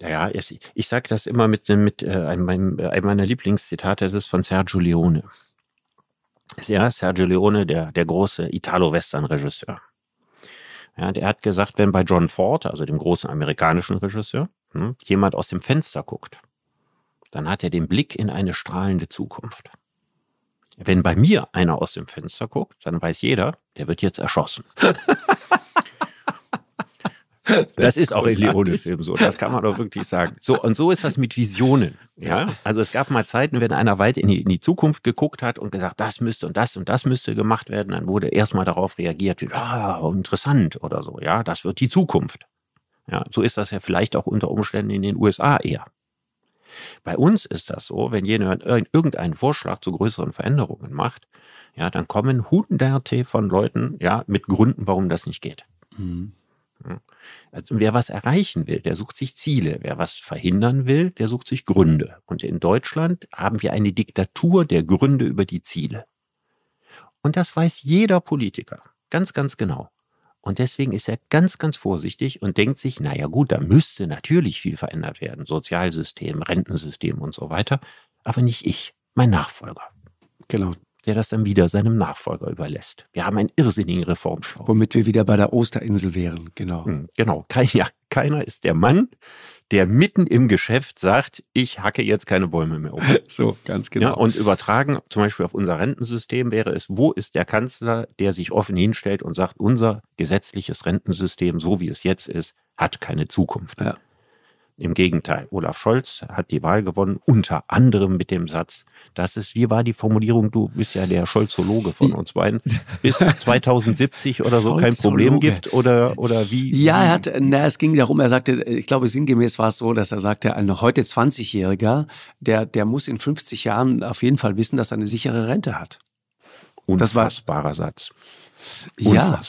Ja, ich, ich sage das immer mit, mit äh, einem, einem meiner Lieblingszitate, das ist von Sergio Leone. Ja, Sergio Leone, der, der große Italo-Western-Regisseur. Ja, der hat gesagt, wenn bei John Ford, also dem großen amerikanischen Regisseur, hm, jemand aus dem Fenster guckt, dann hat er den Blick in eine strahlende Zukunft. Wenn bei mir einer aus dem Fenster guckt, dann weiß jeder, der wird jetzt erschossen. *laughs* Das, das ist auch in Leone-Film so, das kann man doch wirklich sagen. So, und so ist das mit Visionen. Ja, also es gab mal Zeiten, wenn einer weit in die, in die Zukunft geguckt hat und gesagt, das müsste und das und das müsste gemacht werden, dann wurde erstmal darauf reagiert, ja, interessant oder so, ja, das wird die Zukunft. Ja, so ist das ja vielleicht auch unter Umständen in den USA eher. Bei uns ist das so, wenn jemand irgendeinen Vorschlag zu größeren Veränderungen macht, ja, dann kommen hunderte von Leuten, ja, mit Gründen, warum das nicht geht. Mhm. Also wer was erreichen will, der sucht sich Ziele. Wer was verhindern will, der sucht sich Gründe. Und in Deutschland haben wir eine Diktatur der Gründe über die Ziele. Und das weiß jeder Politiker. Ganz, ganz genau. Und deswegen ist er ganz, ganz vorsichtig und denkt sich, naja gut, da müsste natürlich viel verändert werden. Sozialsystem, Rentensystem und so weiter. Aber nicht ich, mein Nachfolger. Genau. Der das dann wieder seinem Nachfolger überlässt. Wir haben einen irrsinnigen Reformstau. Womit wir wieder bei der Osterinsel wären, genau. Hm, genau. Kein, ja, keiner ist der Mann, der mitten im Geschäft sagt, ich hacke jetzt keine Bäume mehr um. *laughs* So, ganz genau. Ja, und übertragen zum Beispiel auf unser Rentensystem wäre es, wo ist der Kanzler, der sich offen hinstellt und sagt, unser gesetzliches Rentensystem, so wie es jetzt ist, hat keine Zukunft. Ja. Im Gegenteil, Olaf Scholz hat die Wahl gewonnen, unter anderem mit dem Satz, das ist, wie war die Formulierung, du bist ja der Scholzologe von uns beiden, bis *laughs* 2070 oder so kein Problem gibt oder, oder wie? Ja, er hat, na, es ging darum, er sagte, ich glaube, sinngemäß war es so, dass er sagte, ein heute 20-Jähriger, der, der muss in 50 Jahren auf jeden Fall wissen, dass er eine sichere Rente hat. Unfassbarer Satz. Unfassbarer Satz. Ja,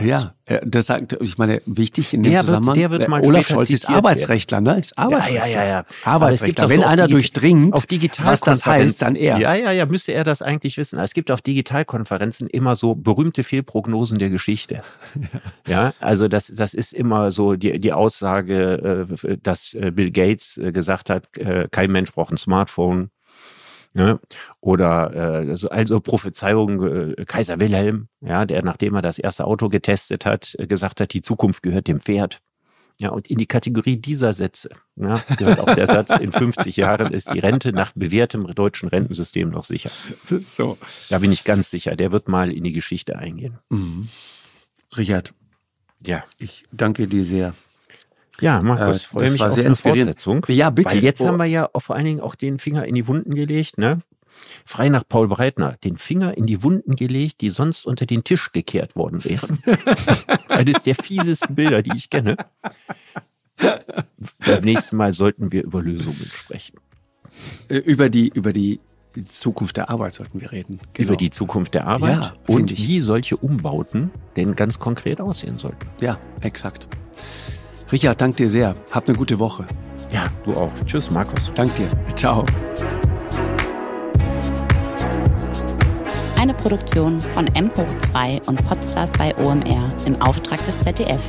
ja, das sagt, ich meine, wichtig in dem Der Zusammenhang. wird, der wird mal Olaf Scholz ist Arbeitsrechtler, ne? Ist Arbeitsrechtler. Ja, ja, ja, ja. Arbeitsrechtler. Wenn so einer durchdringt, auf was das heißt, dann er. Ja, ja, ja, müsste er das eigentlich wissen. Es gibt auf Digitalkonferenzen immer so berühmte Fehlprognosen der Geschichte. *laughs* Ja, also das, das ist immer so die, die Aussage, äh, dass äh, Bill Gates äh, gesagt hat, äh, kein Mensch braucht ein Smartphone. Ne? Oder äh, so- also Prophezeiung äh, Kaiser Wilhelm, ja, der nachdem er das erste Auto getestet hat, äh, gesagt hat, die Zukunft gehört dem Pferd. Ja, und in die Kategorie dieser Sätze ja, gehört auch der Satz, in 50 Jahren ist die Rente nach bewährtem deutschen Rentensystem noch sicher. *laughs* So. Da bin ich ganz sicher, der wird mal in die Geschichte eingehen. Mhm. Richard, Ja. ich danke dir sehr. Ja, Markus, Äh, freue mich war auf sehr eine. Fortsetzung. Ja, bitte. Weil jetzt Oh. haben wir ja vor allen Dingen auch den Finger in die Wunden gelegt, ne? Frei nach Paul Breitner, den Finger in die Wunden gelegt, die sonst unter den Tisch gekehrt worden wären. *laughs* Eines der fiesesten Bilder, die ich kenne. Beim nächsten Mal sollten wir über Lösungen sprechen. Über die, über die Zukunft der Arbeit sollten wir reden. Genau. Über die Zukunft der Arbeit Ja, und ich. wie solche Umbauten denn ganz konkret aussehen sollten. Ja, exakt. Richard, danke dir sehr. Hab eine gute Woche. Ja, du auch. Tschüss, Markus. Danke dir. Ciao. Eine Produktion von M hoch 2 und Podstars bei OMR im Auftrag des ZDF.